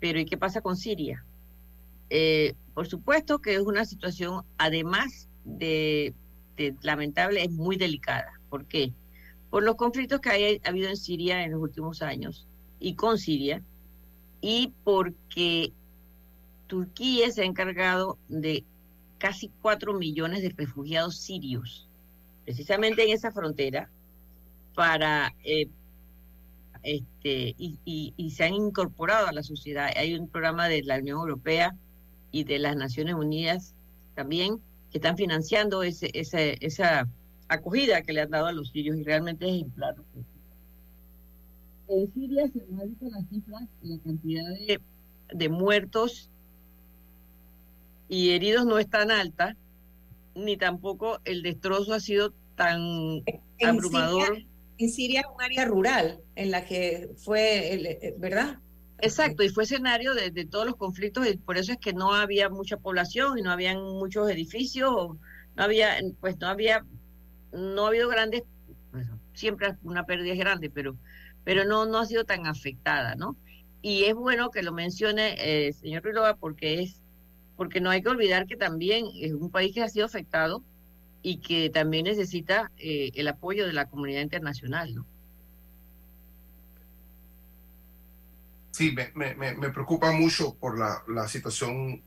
pero ¿y qué pasa con Siria? Eh, por supuesto que es una situación, además de, lamentable, es muy delicada. ¿Por qué? Por los conflictos que ha habido en Siria en los últimos años y con Siria, y porque Turquía se ha encargado de casi cuatro millones de refugiados sirios, precisamente en esa frontera, para eh, este, y, y, se han incorporado a la sociedad. Hay un programa de la Unión Europea y de las Naciones Unidas también que están financiando ese, ese, esa acogida que le han dado a los sirios y realmente es ejemplar. En Siria se han visto las cifras, la cantidad de, de muertos y heridos no es tan alta, ni tampoco el destrozo ha sido tan abrumador. en Siria es un área rural en la que fue, eh, ¿verdad? Exacto, y fue escenario de, todos los conflictos y por eso es que no había mucha población y no habían muchos edificios, no había, pues no había, no ha habido grandes, pues, siempre una pérdida grande, pero, pero no, no ha sido tan afectada, ¿no? Y es bueno que lo mencione el eh, señor Rilova porque es, porque no hay que olvidar que también es un país que ha sido afectado y que también necesita eh, el apoyo de la comunidad internacional, ¿no? Sí, me, me, me preocupa mucho por la, la situación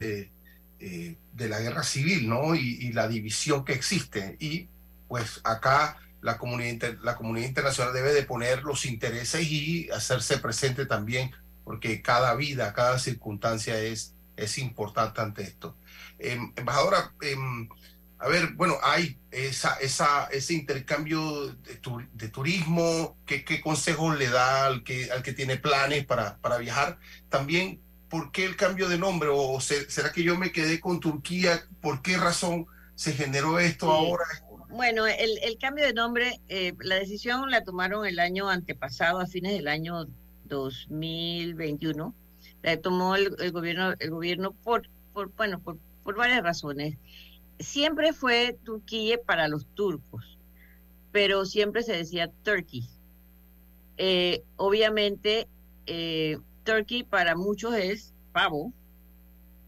eh, de la guerra civil, ¿no? Y, la división que existe. Y pues acá la comunidad, la comunidad internacional debe de poner los intereses y hacerse presente también, porque cada vida, cada circunstancia es, es importante ante esto. Em, embajadora, em, a ver, bueno, hay esa, esa, ese intercambio de, turismo, ¿qué, ¿qué, consejos le da al que, al que tiene planes para, para viajar? También, ¿por qué el cambio de nombre? ¿O será que yo me quedé con Turquía? ¿Por qué razón se generó esto ahora? Bueno, el, el, cambio de nombre, eh, la decisión la tomaron el año antepasado, a fines del año 2021. La tomó el, gobierno, el gobierno por, bueno, por, por varias razones siempre fue Turquía para los turcos, pero siempre se decía Turkey. Eh, obviamente, eh, Turkey para muchos es pavo.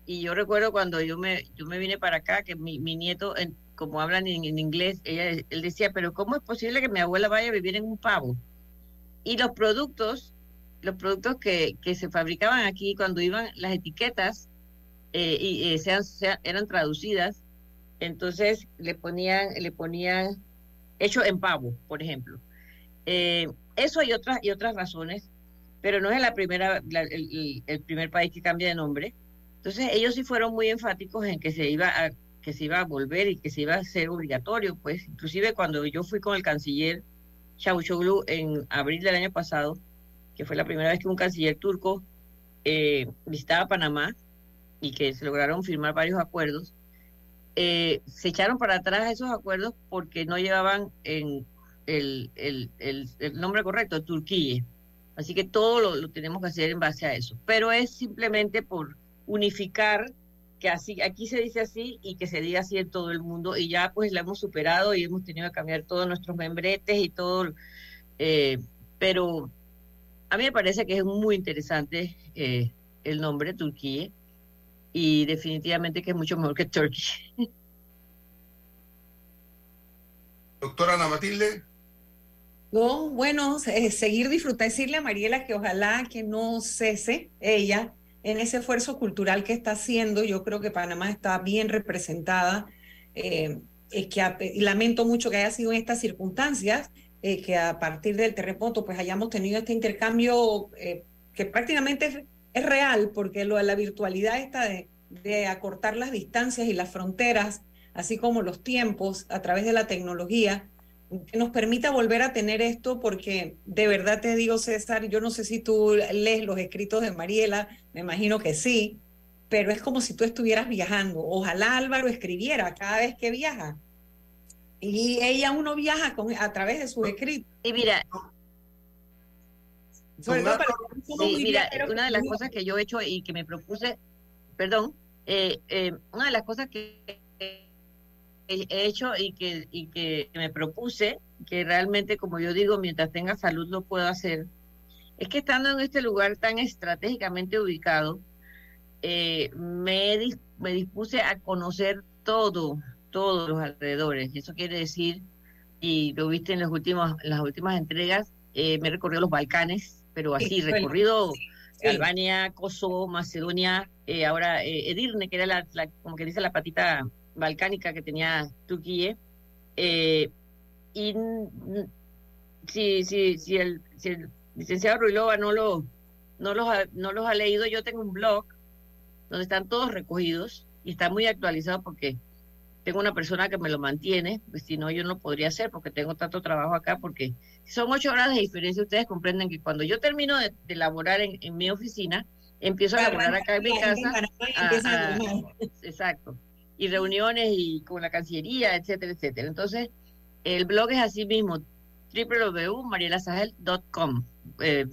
Y yo recuerdo cuando yo me, yo me vine para acá, que mi, nieto, como hablan en, inglés, ella, él decía, pero ¿cómo es posible que mi abuela vaya a vivir en un pavo? Y los productos, los productos que, que se fabricaban aquí, cuando iban las etiquetas, eh, y sean, eran traducidas, entonces le ponían, le ponían hecho en pavo, por ejemplo. Eh, eso y otras, y otras razones, pero no es la primera, el, primer país que cambia de nombre. Entonces ellos sí fueron muy enfáticos en que se iba a que se iba a volver y que se iba a hacer obligatorio, pues inclusive cuando yo fui con el canciller Çavuşoğlu en abril del año pasado, que fue la primera vez que un canciller turco eh, visitaba Panamá y que se lograron firmar varios acuerdos, eh, se echaron para atrás esos acuerdos porque no llevaban en el, el, el, nombre correcto, Turquía. Así que todo lo, tenemos que hacer en base a eso. Pero es simplemente por unificar que así aquí se dice así y que se diga así en todo el mundo y ya pues la hemos superado y hemos tenido que cambiar todos nuestros membretes y todo. Eh, pero a mí me parece que es muy interesante eh, el nombre Turquía y definitivamente que es mucho mejor que Turkey. Doctora Ana Matilde. No, bueno, eh, seguir disfrutando, decirle a Mariela que ojalá que no cese ella en ese esfuerzo cultural que está haciendo. Yo creo que Panamá está bien representada. Eh, lamento mucho que haya sido en estas circunstancias, eh, que a partir del terremoto pues hayamos tenido este intercambio que prácticamente es real porque lo de la virtualidad está de acortar las distancias y las fronteras, así como los tiempos a través de la tecnología, que nos permita volver a tener esto, porque de verdad te digo, César, yo no sé si tú lees los escritos de Mariela, me imagino que sí, pero es como si tú estuvieras viajando. Ojalá Álvaro escribiera cada vez que viaja. Y ella uno viaja con, a través de sus escritos. Y mira, Sí, mira, una de las cosas que yo he hecho y que me propuse perdón, eh, eh, una de las cosas que he hecho y que, y que me propuse, que realmente, como yo digo, mientras tenga salud lo puedo hacer, es que estando en este lugar tan estratégicamente ubicado, eh, me, me dispuse a conocer todo, todos los alrededores. Eso quiere decir, y lo viste en, los últimos, las últimas entregas, eh, me he recorrido los Balcanes, pero así, recorrido Albania, Kosovo, Macedonia, eh, ahora Edirne, que era la, como que dice la patita balcánica que tenía Turquía. y si, si, si, el, si el licenciado Ruilova no, lo, no, los ha, no los ha leído, yo tengo un blog donde están todos recogidos y está muy actualizado porque tengo una persona que me lo mantiene, pues si no yo no podría hacer porque tengo tanto trabajo acá, porque son ocho horas de diferencia, ustedes comprenden que cuando yo termino de, de laborar en, mi oficina, empiezo a laborar acá en mi casa. exacto. Y reuniones y con la Cancillería, etcétera, etcétera. Entonces, el blog es así mismo, www.marielasagel.com. Eh,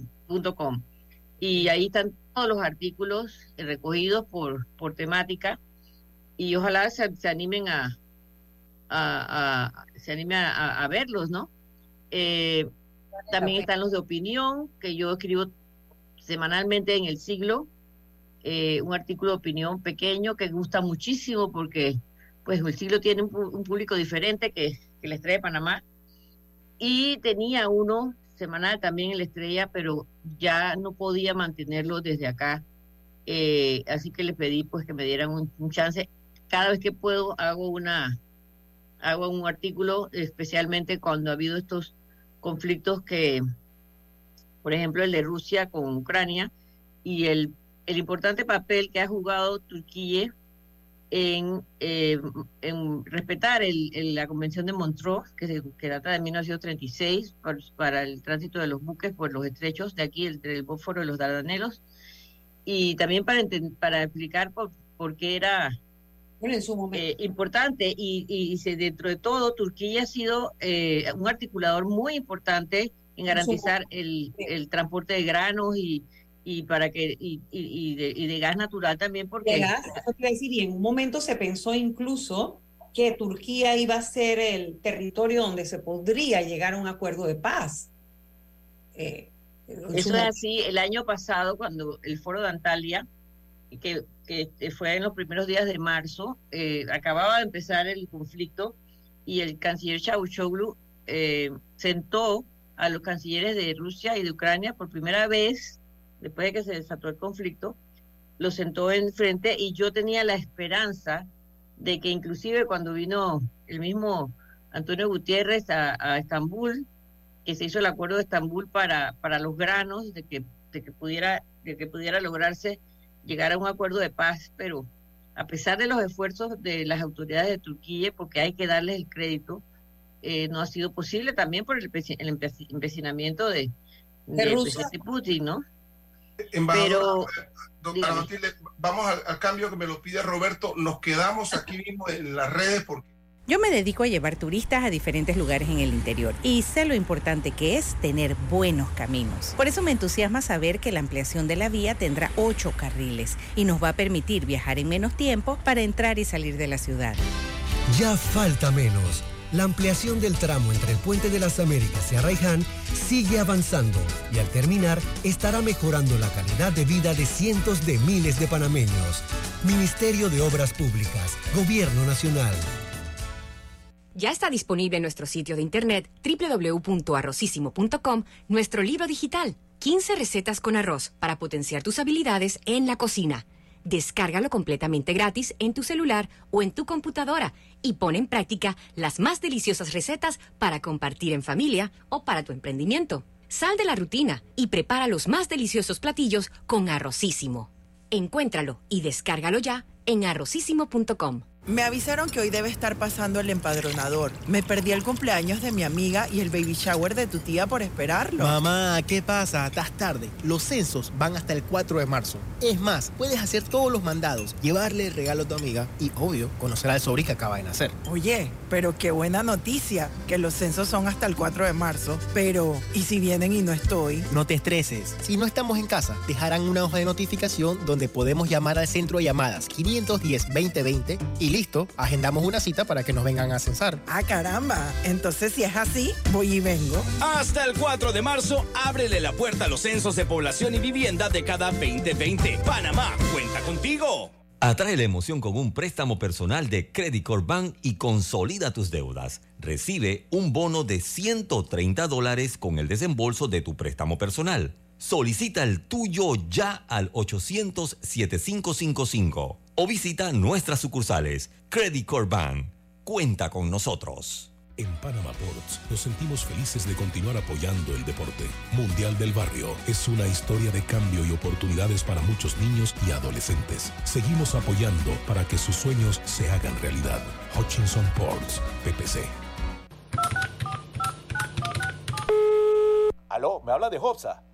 y ahí están todos los artículos recogidos por, por temática y ojalá se, animen a, a, se anime a, verlos, ¿no? Eh, también están los de opinión, que yo escribo semanalmente en el siglo, eh, un artículo de opinión pequeño que gusta muchísimo porque pues el siglo tiene un, un público diferente que, que les trae Panamá. Y tenía uno semanal también en la estrella, pero ya no podía mantenerlo desde acá. Eh, así que le pedí pues que me dieran un, chance. Cada vez que puedo hago una hago un artículo, especialmente cuando ha habido estos conflictos que, por ejemplo, el de Rusia con Ucrania y el, el importante papel que ha jugado Turquía en, eh, en respetar el, la Convención de Montreux, que, que data de 1936, para, el tránsito de los buques por los estrechos de aquí, entre el Bósforo y los Dardanelos, y también para, para explicar por, por qué era eh, importante. Y, y, dentro de todo, Turquía ha sido eh, un articulador muy importante en garantizar el, el transporte de granos y y para que y, y, de, y, de, gas natural también porque gas, decir, y en un momento se pensó incluso que Turquía iba a ser el territorio donde se podría llegar a un acuerdo de paz. Eh, Eso es así. El año pasado, cuando el foro de Antalya, que, que fue en los primeros días de marzo, eh, acababa de empezar el conflicto y el canciller Chavusoglu eh, sentó a los cancilleres de Rusia y de Ucrania por primera vez después de que se desató el conflicto, lo sentó enfrente y yo tenía la esperanza de que inclusive cuando vino el mismo Antonio Gutiérrez a, Estambul, que se hizo el acuerdo de Estambul para, para los granos, de que, de que pudiera, de que pudiera lograrse llegar a un acuerdo de paz, pero a pesar de los esfuerzos de las autoridades de Turquía, porque hay que darles el crédito, eh, no ha sido posible también por el, empecinamiento de, de, de Putin, ¿no? Pero, doctora Matilde, vamos al, cambio que me lo pide Roberto. Nos quedamos aquí mismo en las redes porque yo me dedico a llevar turistas a diferentes lugares en el interior y sé lo importante que es tener buenos caminos. Por eso me entusiasma saber que la ampliación de la vía tendrá ocho carriles y nos va a permitir viajar en menos tiempo para entrar y salir de la ciudad. Ya falta menos. La ampliación del tramo entre el Puente de las Américas y Arraiján sigue avanzando y al terminar estará mejorando la calidad de vida de cientos de miles de panameños. Ministerio de Obras Públicas, Gobierno Nacional. Ya está disponible en nuestro sitio de internet www.arrocísimo.com nuestro libro digital, 15 recetas con arroz para potenciar tus habilidades en la cocina Descárgalo completamente gratis en tu celular o en tu computadora y pon en práctica las más deliciosas recetas para compartir en familia o para tu emprendimiento. Sal de la rutina y prepara los más deliciosos platillos con Arrocísimo. Encuéntralo y descárgalo ya en arrocísimo.com. Me avisaron que hoy debe estar pasando el empadronador. Me perdí el cumpleaños de mi amiga y el baby shower de tu tía por esperarlo. Mamá, ¿qué pasa? Estás tarde. Los censos van hasta el 4 de marzo. Es más, puedes hacer todos los mandados, llevarle el regalo a tu amiga y, obvio, conocer al sobrino que acaba de nacer. Oye, pero qué buena noticia, que los censos son hasta el 4 de marzo. Pero, ¿y si vienen y no estoy? No te estreses. Si no estamos en casa, dejarán una hoja de notificación donde podemos llamar al centro de llamadas 510-2020 y listo, agendamos una cita para que nos vengan a censar. Ah, caramba. Entonces, si es así, voy y vengo. Hasta el 4 de marzo, ábrele la puerta a los censos de población y vivienda de cada 2020. Panamá, cuenta contigo. Atrae la emoción con un préstamo personal de Credit Corp Bank y consolida tus deudas. Recibe un bono de 130 dólares con el desembolso de tu préstamo personal. Solicita el tuyo ya al 800-7555 o visita nuestras sucursales. Credit Corp Bank. Cuenta con nosotros. En Panama Ports nos sentimos felices de continuar apoyando el deporte. Mundial del Barrio es una historia de cambio y oportunidades para muchos niños y adolescentes. Seguimos apoyando para que sus sueños se hagan realidad. Hutchinson Ports, PPC. Aló, me habla de Hobsa.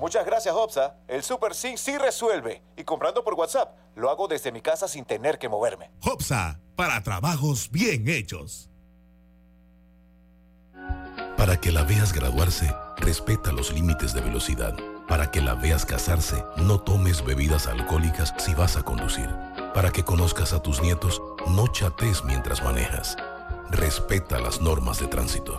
Muchas gracias, Hobsa. El Super Sync sí resuelve. Y comprando por WhatsApp, lo hago desde mi casa sin tener que moverme. Hopsa, para trabajos bien hechos. Para que la veas graduarse, respeta los límites de velocidad. Para que la veas casarse, no tomes bebidas alcohólicas si vas a conducir. Para que conozcas a tus nietos, no chates mientras manejas. Respeta las normas de tránsito.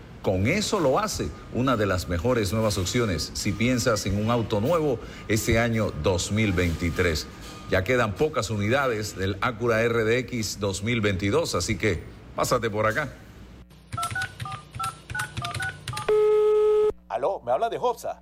con eso lo hace una de las mejores nuevas opciones si piensas en un auto nuevo este año 2023. Ya quedan pocas unidades del Acura RDX 2022, así que pásate por acá. Aló, me habla de Hobsa.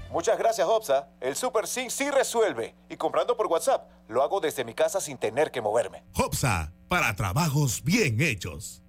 Muchas gracias, Hobsa. El Super Sync sí resuelve. Y comprando por WhatsApp, lo hago desde mi casa sin tener que moverme. Hopsa, para trabajos bien hechos.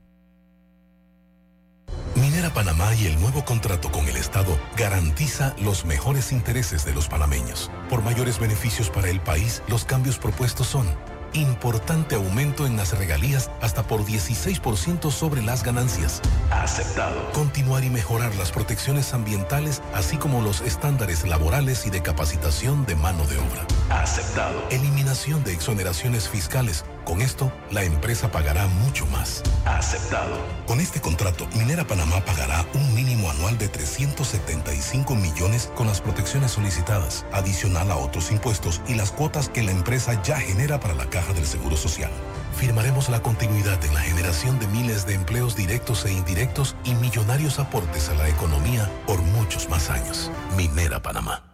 Minera Panamá y el nuevo contrato con el Estado garantiza los mejores intereses de los panameños. Por mayores beneficios para el país, los cambios propuestos son importante aumento en las regalías hasta por 16% sobre las ganancias. Aceptado. Continuar y mejorar las protecciones ambientales, así como los estándares laborales y de capacitación de mano de obra. Aceptado. Eliminación de exoneraciones fiscales. Con esto, la empresa pagará mucho más. Aceptado. Con este contrato, Minera Panamá pagará un mínimo anual de 375 millones con las protecciones solicitadas, adicional a otros impuestos y las cuotas que la empresa ya genera para la caja del Seguro Social. Firmaremos la continuidad en la generación de miles de empleos directos e indirectos y millonarios aportes a la economía por muchos más años. Minera Panamá.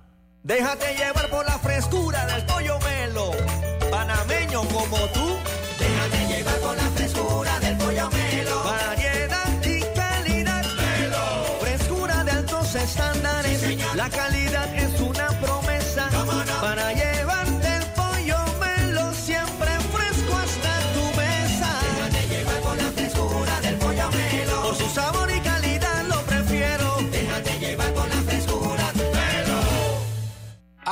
Déjate llevar por la frescura del pollo melo, panameño como tú. Déjate llevar por la frescura del pollo melo. Variedad y calidad. Melo. Frescura de altos estándares. la calidad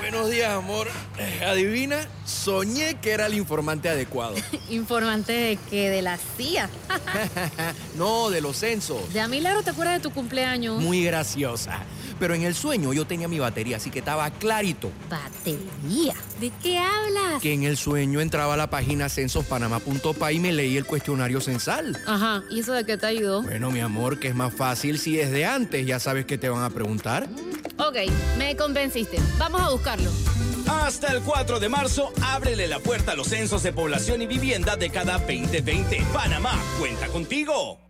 Buenos días, amor. Eh, Adivina, soñé que era el informante adecuado. ¿Informante de qué? ¿De la CIA? no, de los censos. De a milagro te acuerdas de tu cumpleaños. Muy graciosa. Pero en el sueño yo tenía mi batería, así que estaba clarito. ¿Batería? ¿De qué hablas? Que en el sueño entraba a la página censospanama.pa y me leí el cuestionario censal. Ajá, ¿y eso de qué te ayudó? Bueno, mi amor, que es más fácil si desde antes ya sabes que te van a preguntar. Ok, me convenciste. Vamos a buscarlo. Hasta el 4 de marzo, ábrele la puerta a los censos de población y vivienda de cada 2020. Panamá, cuenta contigo.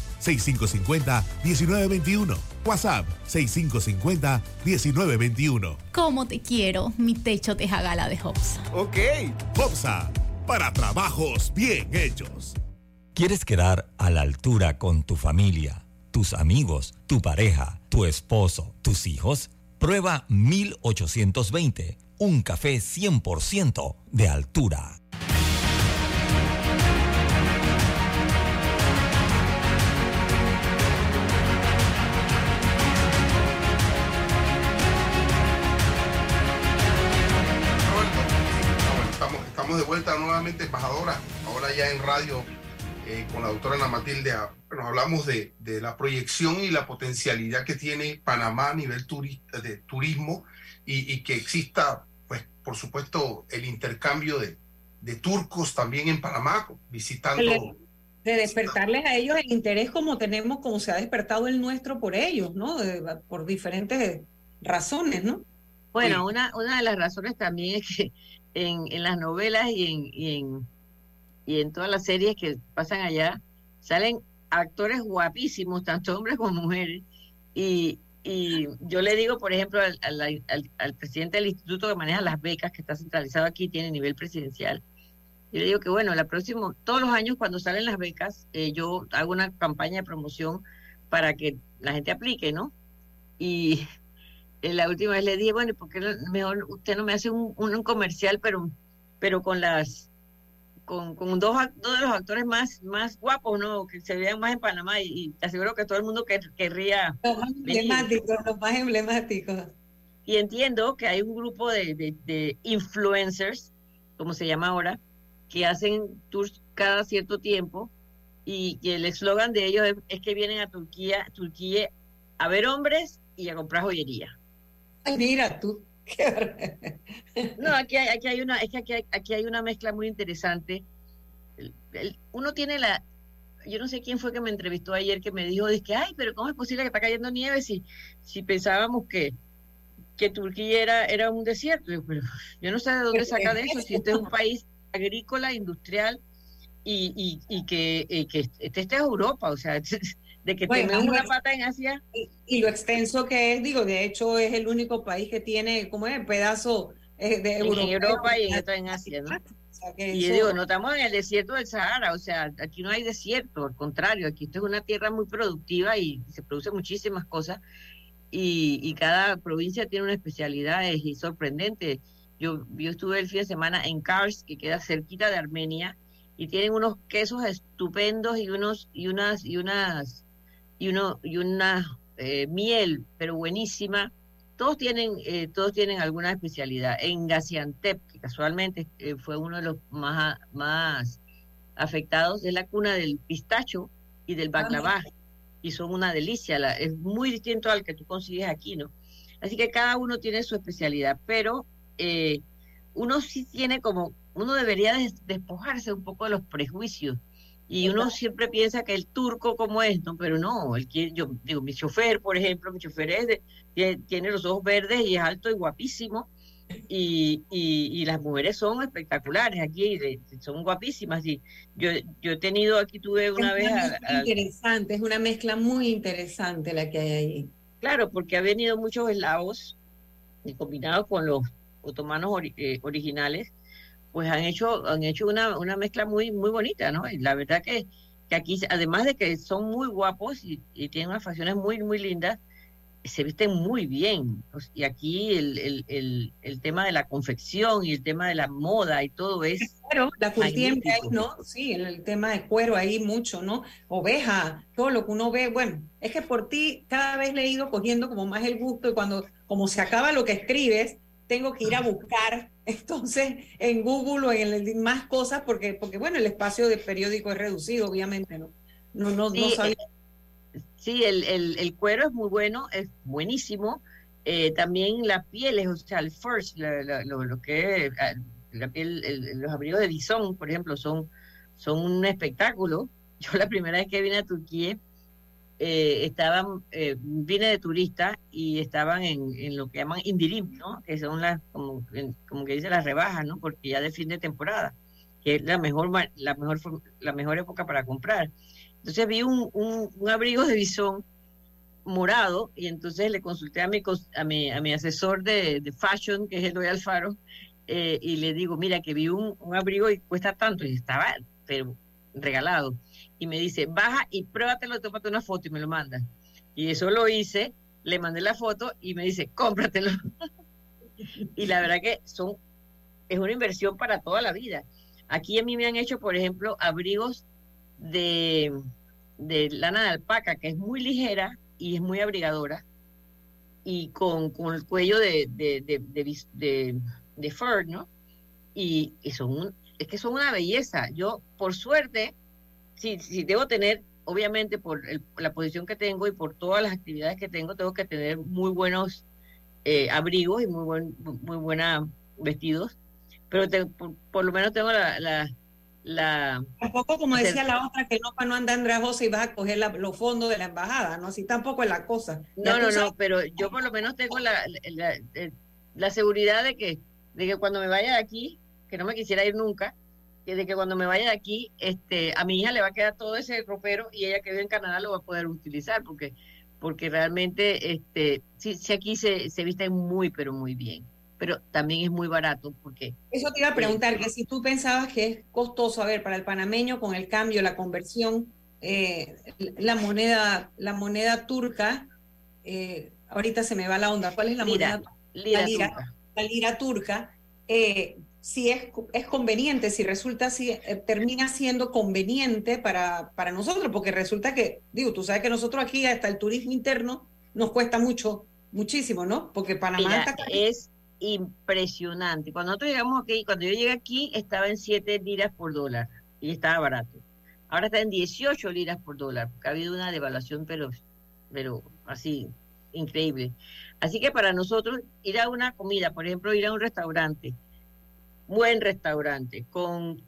6550-1921. WhatsApp 6550-1921. ¿Cómo te quiero, mi techo de jagala de Hopsa? Ok. Hopsa, para trabajos bien hechos. ¿Quieres quedar a la altura con tu familia, tus amigos, tu pareja, tu esposo, tus hijos? Prueba 1820, un café 100% de altura. Nuevamente, embajadora, ahora ya en radio eh, con la doctora Ana Matilde. Nos hablamos de, de, la proyección y la potencialidad que tiene Panamá a nivel turista, de turismo y, y, que exista, pues, por supuesto, el intercambio de, de turcos también en Panamá, visitando de despertarles a ellos el interés como tenemos, como se ha despertado el nuestro por ellos, ¿no? De, por diferentes razones, ¿no? Bueno, sí. una, una de las razones también es que en, en las novelas y en, y en, y en todas las series que pasan allá, salen actores guapísimos, tanto hombres como mujeres, y, y yo le digo, por ejemplo, al, al, al, presidente del instituto que maneja las becas, que está centralizado aquí, tiene nivel presidencial, yo le digo que bueno, la próxima, todos los años cuando salen las becas, eh, yo hago una campaña de promoción para que la gente aplique, ¿no? Y la última vez le dije, bueno, ¿por qué mejor usted no me hace un, un comercial, pero, pero con las, con, con dos, dos, de los actores más, más guapos, ¿no? Que se vean más en Panamá y, y te aseguro que todo el mundo que, querría. Los más emblemáticos, los más emblemáticos. Y entiendo que hay un grupo de, de, de influencers, como se llama ahora, que hacen tours cada cierto tiempo y, y el eslogan de ellos es, es, que vienen a Turquía, Turquía a ver hombres y a comprar joyería. Ay, mira tú. no, aquí hay, aquí hay una, es que aquí hay, aquí hay una mezcla muy interesante. El, el, uno tiene la, yo no sé quién fue que me entrevistó ayer que me dijo, que, ay, pero ¿cómo es posible que está cayendo nieve si, si pensábamos que, que Turquía era, era un desierto. Yo, pero yo no sé de dónde saca de eso, si este es un país agrícola, industrial y, y, y que, que este, este es Europa, o sea, de que Bueno, tenemos una pata en Asia. Y, y lo extenso que es, digo, de hecho es el único país que tiene, ¿cómo es? Pedazo eh, de en europeo. Europa y en, en Asia, ¿no? O sea, que Y yo digo, no estamos en el desierto del Sahara, o sea, aquí no hay desierto, al contrario, aquí esto es una tierra muy productiva y se producen muchísimas cosas y, y cada provincia tiene una especialidad, es y sorprendente. Yo, yo estuve el fin de semana en Kars, que queda cerquita de Armenia, y tienen unos quesos estupendos y unos y unas y unas y uno y una eh, miel, pero buenísima. Todos tienen eh, todos tienen alguna especialidad. En Gaziantep, que casualmente eh, fue uno de los más más afectados, es la cuna del pistacho y del baklava y son una delicia. la- es muy distinto al que tú consigues aquí, ¿no? Así que cada uno tiene su especialidad, pero eh, uno sí tiene como, uno debería des- despojarse un poco de los prejuicios. Y uno siempre piensa que el turco como es, ¿no? Pero no, el que, yo digo, mi chofer, por ejemplo, mi chofer es de- tiene, tiene los ojos verdes y es alto y guapísimo. Y, y, y las mujeres son espectaculares aquí, son guapísimas. Y yo, yo he tenido aquí, tuve una es vez una a- a- interesante, es una mezcla muy interesante la que hay ahí. Claro, porque ha venido muchos eslavos combinados con los otomanos ori- eh, originales, pues han hecho han hecho una, una mezcla muy muy bonita, ¿no? Y la verdad que, que aquí, además de que son muy guapos y, y tienen unas facciones muy muy lindas, se visten muy bien. Sea, Y aquí el, el, el, el tema de la confección y el tema de la moda y todo es Claro, la curtiembre ahí. ¿no? Sí, el, el tema de cuero ahí mucho, ¿no? Oveja, todo lo que uno ve, bueno, es que por ti cada vez le he ido cogiendo como más el gusto y cuando como se acaba lo que escribes, tengo que ir a buscar entonces en Google o en el, más cosas porque porque bueno, el espacio de periódico es reducido, obviamente, ¿no? No no no Sí, sabía. eh, sí, el, el, el cuero es muy bueno, es buenísimo. Eh, también las pieles, o sea, el first, la- la- lo, lo que es, ah, la piel, el- los abrigos de bisón, por ejemplo, son, son un espectáculo. Yo la primera vez que vine a Turquía, eh, estaban, eh, vine de turista y estaban en, en lo que llaman indirim, ¿no? Que son las, como, como que dice las rebajas, ¿no? Porque ya de fin de temporada, que es la mejor, la mejor, la mejor época para comprar. Entonces vi un, un, abrigo de bisón morado y entonces le consulté a mi, a mi, a mi asesor de, de fashion, que es Eloy Alfaro, eh, y le digo, mira, que vi un, un abrigo y cuesta tanto, y estaba pero regalado. Y me dice, baja y pruébatelo, tómate una foto y me lo manda. Y eso lo hice, le mandé la foto y me dice, cómpratelo. y la verdad que son, es una inversión para toda la vida. Aquí a mí me han hecho, por ejemplo, abrigos de, de lana de alpaca, que es muy ligera y es muy abrigadora, y con, con el cuello de, de, de, de, fur, ¿no? Y, y son es que son una belleza. Yo, por suerte, sí, sí debo tener, obviamente, por el- la posición que tengo y por todas las actividades que tengo, tengo que tener muy buenos eh, abrigos y muy buen, muy buena vestidos, pero te- por, por lo menos tengo la, la, la Tampoco como Hacer- decía la otra que no para no andar andrajosa y vas a coger la- los fondos de la embajada, ¿no? Así tampoco es la cosa. No, no, no, pero yo por lo menos tengo la, la, seguridad de que, de que cuando me vaya de aquí, que no me quisiera ir nunca, de que cuando me vaya de aquí, este, a mi hija le va a quedar todo ese ropero y ella que vive en Canadá lo va a poder utilizar, porque, porque realmente, este, sí, sí aquí se, se visten muy, pero muy bien, pero también es muy barato, porque Eso te iba a preguntar, que si tú pensabas que es costoso, a ver, para el panameño con el cambio, la conversión, eh, la moneda, la moneda turca, eh, ahorita se me va la onda, ¿cuál es la Lira, moneda? lira la lira, turca. la lira turca, eh, si es, es conveniente, si resulta, si eh, termina siendo conveniente para, para nosotros, porque resulta que, digo, tú sabes que nosotros aquí hasta el turismo interno nos cuesta mucho, muchísimo, ¿no? Porque Panamá Mira, está es impresionante. Cuando nosotros llegamos aquí, cuando yo llegué aquí, estaba en 7 liras por dólar y estaba barato. Ahora está en 18 liras por dólar, porque ha habido una devaluación, pero, pero así, increíble. Así que para nosotros, ir a una comida, por ejemplo, ir a un restaurante, buen restaurante, con,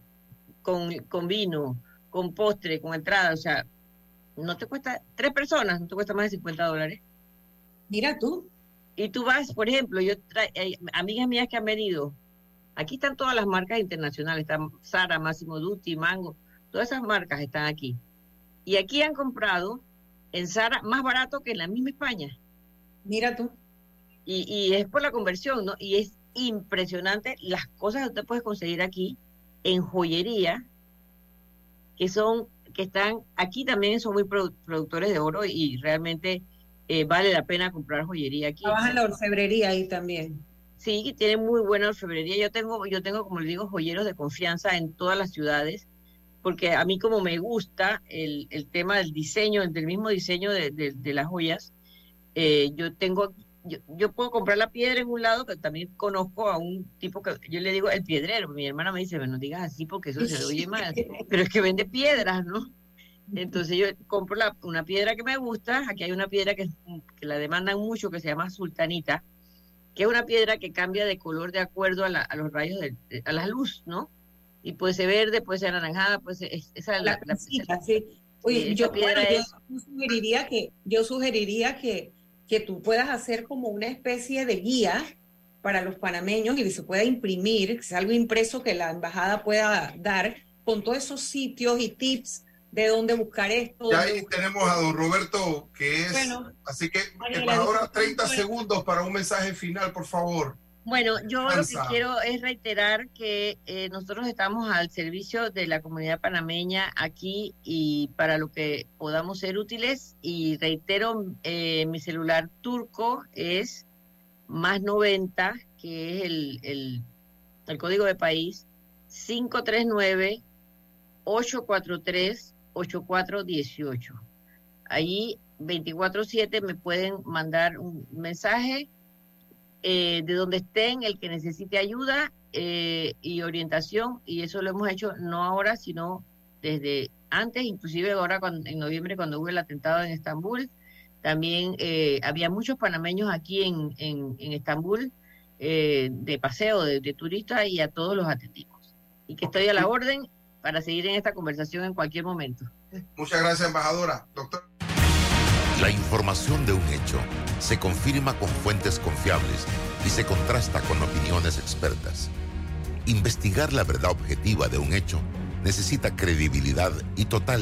con, con vino, con postre, con entrada, o sea, no te cuesta, tres personas, no te cuesta más de 50 dólares. Mira tú. Y tú vas, por ejemplo, yo tra- eh, amigas mías que han venido, aquí están todas las marcas internacionales, están Sara, Massimo Dutti, Mango, todas esas marcas están aquí. Y aquí han comprado en Sara más barato que en la misma España. Mira tú. Y, y es por la conversión, ¿no? Y es impresionante las cosas que usted puede conseguir aquí en joyería, que son, que están, aquí también son muy produ- productores de oro y realmente eh, vale la pena comprar joyería aquí. Trabajan la orfebrería ahí también. Sí, que tienen muy buena orfebrería. Yo tengo, yo tengo, como le digo, joyeros de confianza en todas las ciudades, porque a mí como me gusta el, el tema del diseño, del mismo diseño de, de- de las joyas, eh, yo tengo, yo, yo puedo comprar la piedra en un lado, pero también conozco a un tipo que yo le digo el piedrero. Mi hermana me dice, no digas así porque eso se oye mal, pero es que vende piedras, ¿no? Entonces yo compro la- una piedra que me gusta, aquí hay una piedra que, que la demandan mucho que se llama sultanita, que es una piedra que cambia de color de acuerdo a, la- a los rayos, de- a la luz, ¿no? Y puede ser verde, puede ser anaranjada, puede ser... es- esa es La la, la- sí. Oye, yo, piedra bueno, es- yo sugeriría que, yo sugeriría que, que tú puedas hacer como una especie de guía para los panameños y se pueda imprimir, que sea algo impreso que la embajada pueda dar con todos esos sitios y tips de dónde buscar esto. Ya ahí tenemos a don Roberto, que es. Bueno, así que, embajadora, disculpe. 30 segundos para un mensaje final, por favor. Bueno, yo lo que quiero es reiterar que eh, nosotros estamos al servicio de la comunidad panameña aquí y para lo que podamos ser útiles. Y reitero, eh, mi celular turco es más 90, que es el, el, el código de país, 539-843-8418. Ahí 24/7 me pueden mandar un mensaje eh, de donde estén, el que necesite ayuda eh, y orientación, y eso lo hemos hecho no ahora, sino desde antes, inclusive ahora cuando, en noviembre cuando hubo el atentado en Estambul, también eh, había muchos panameños aquí en, en, en Estambul eh, de paseo, de, de turistas, y a todos los atendimos. Y que estoy a la orden para seguir en esta conversación en cualquier momento. Muchas gracias, embajadora. Doctor. La información de un hecho se confirma con fuentes confiables y se contrasta con opiniones expertas. Investigar la verdad objetiva de un hecho necesita credibilidad y total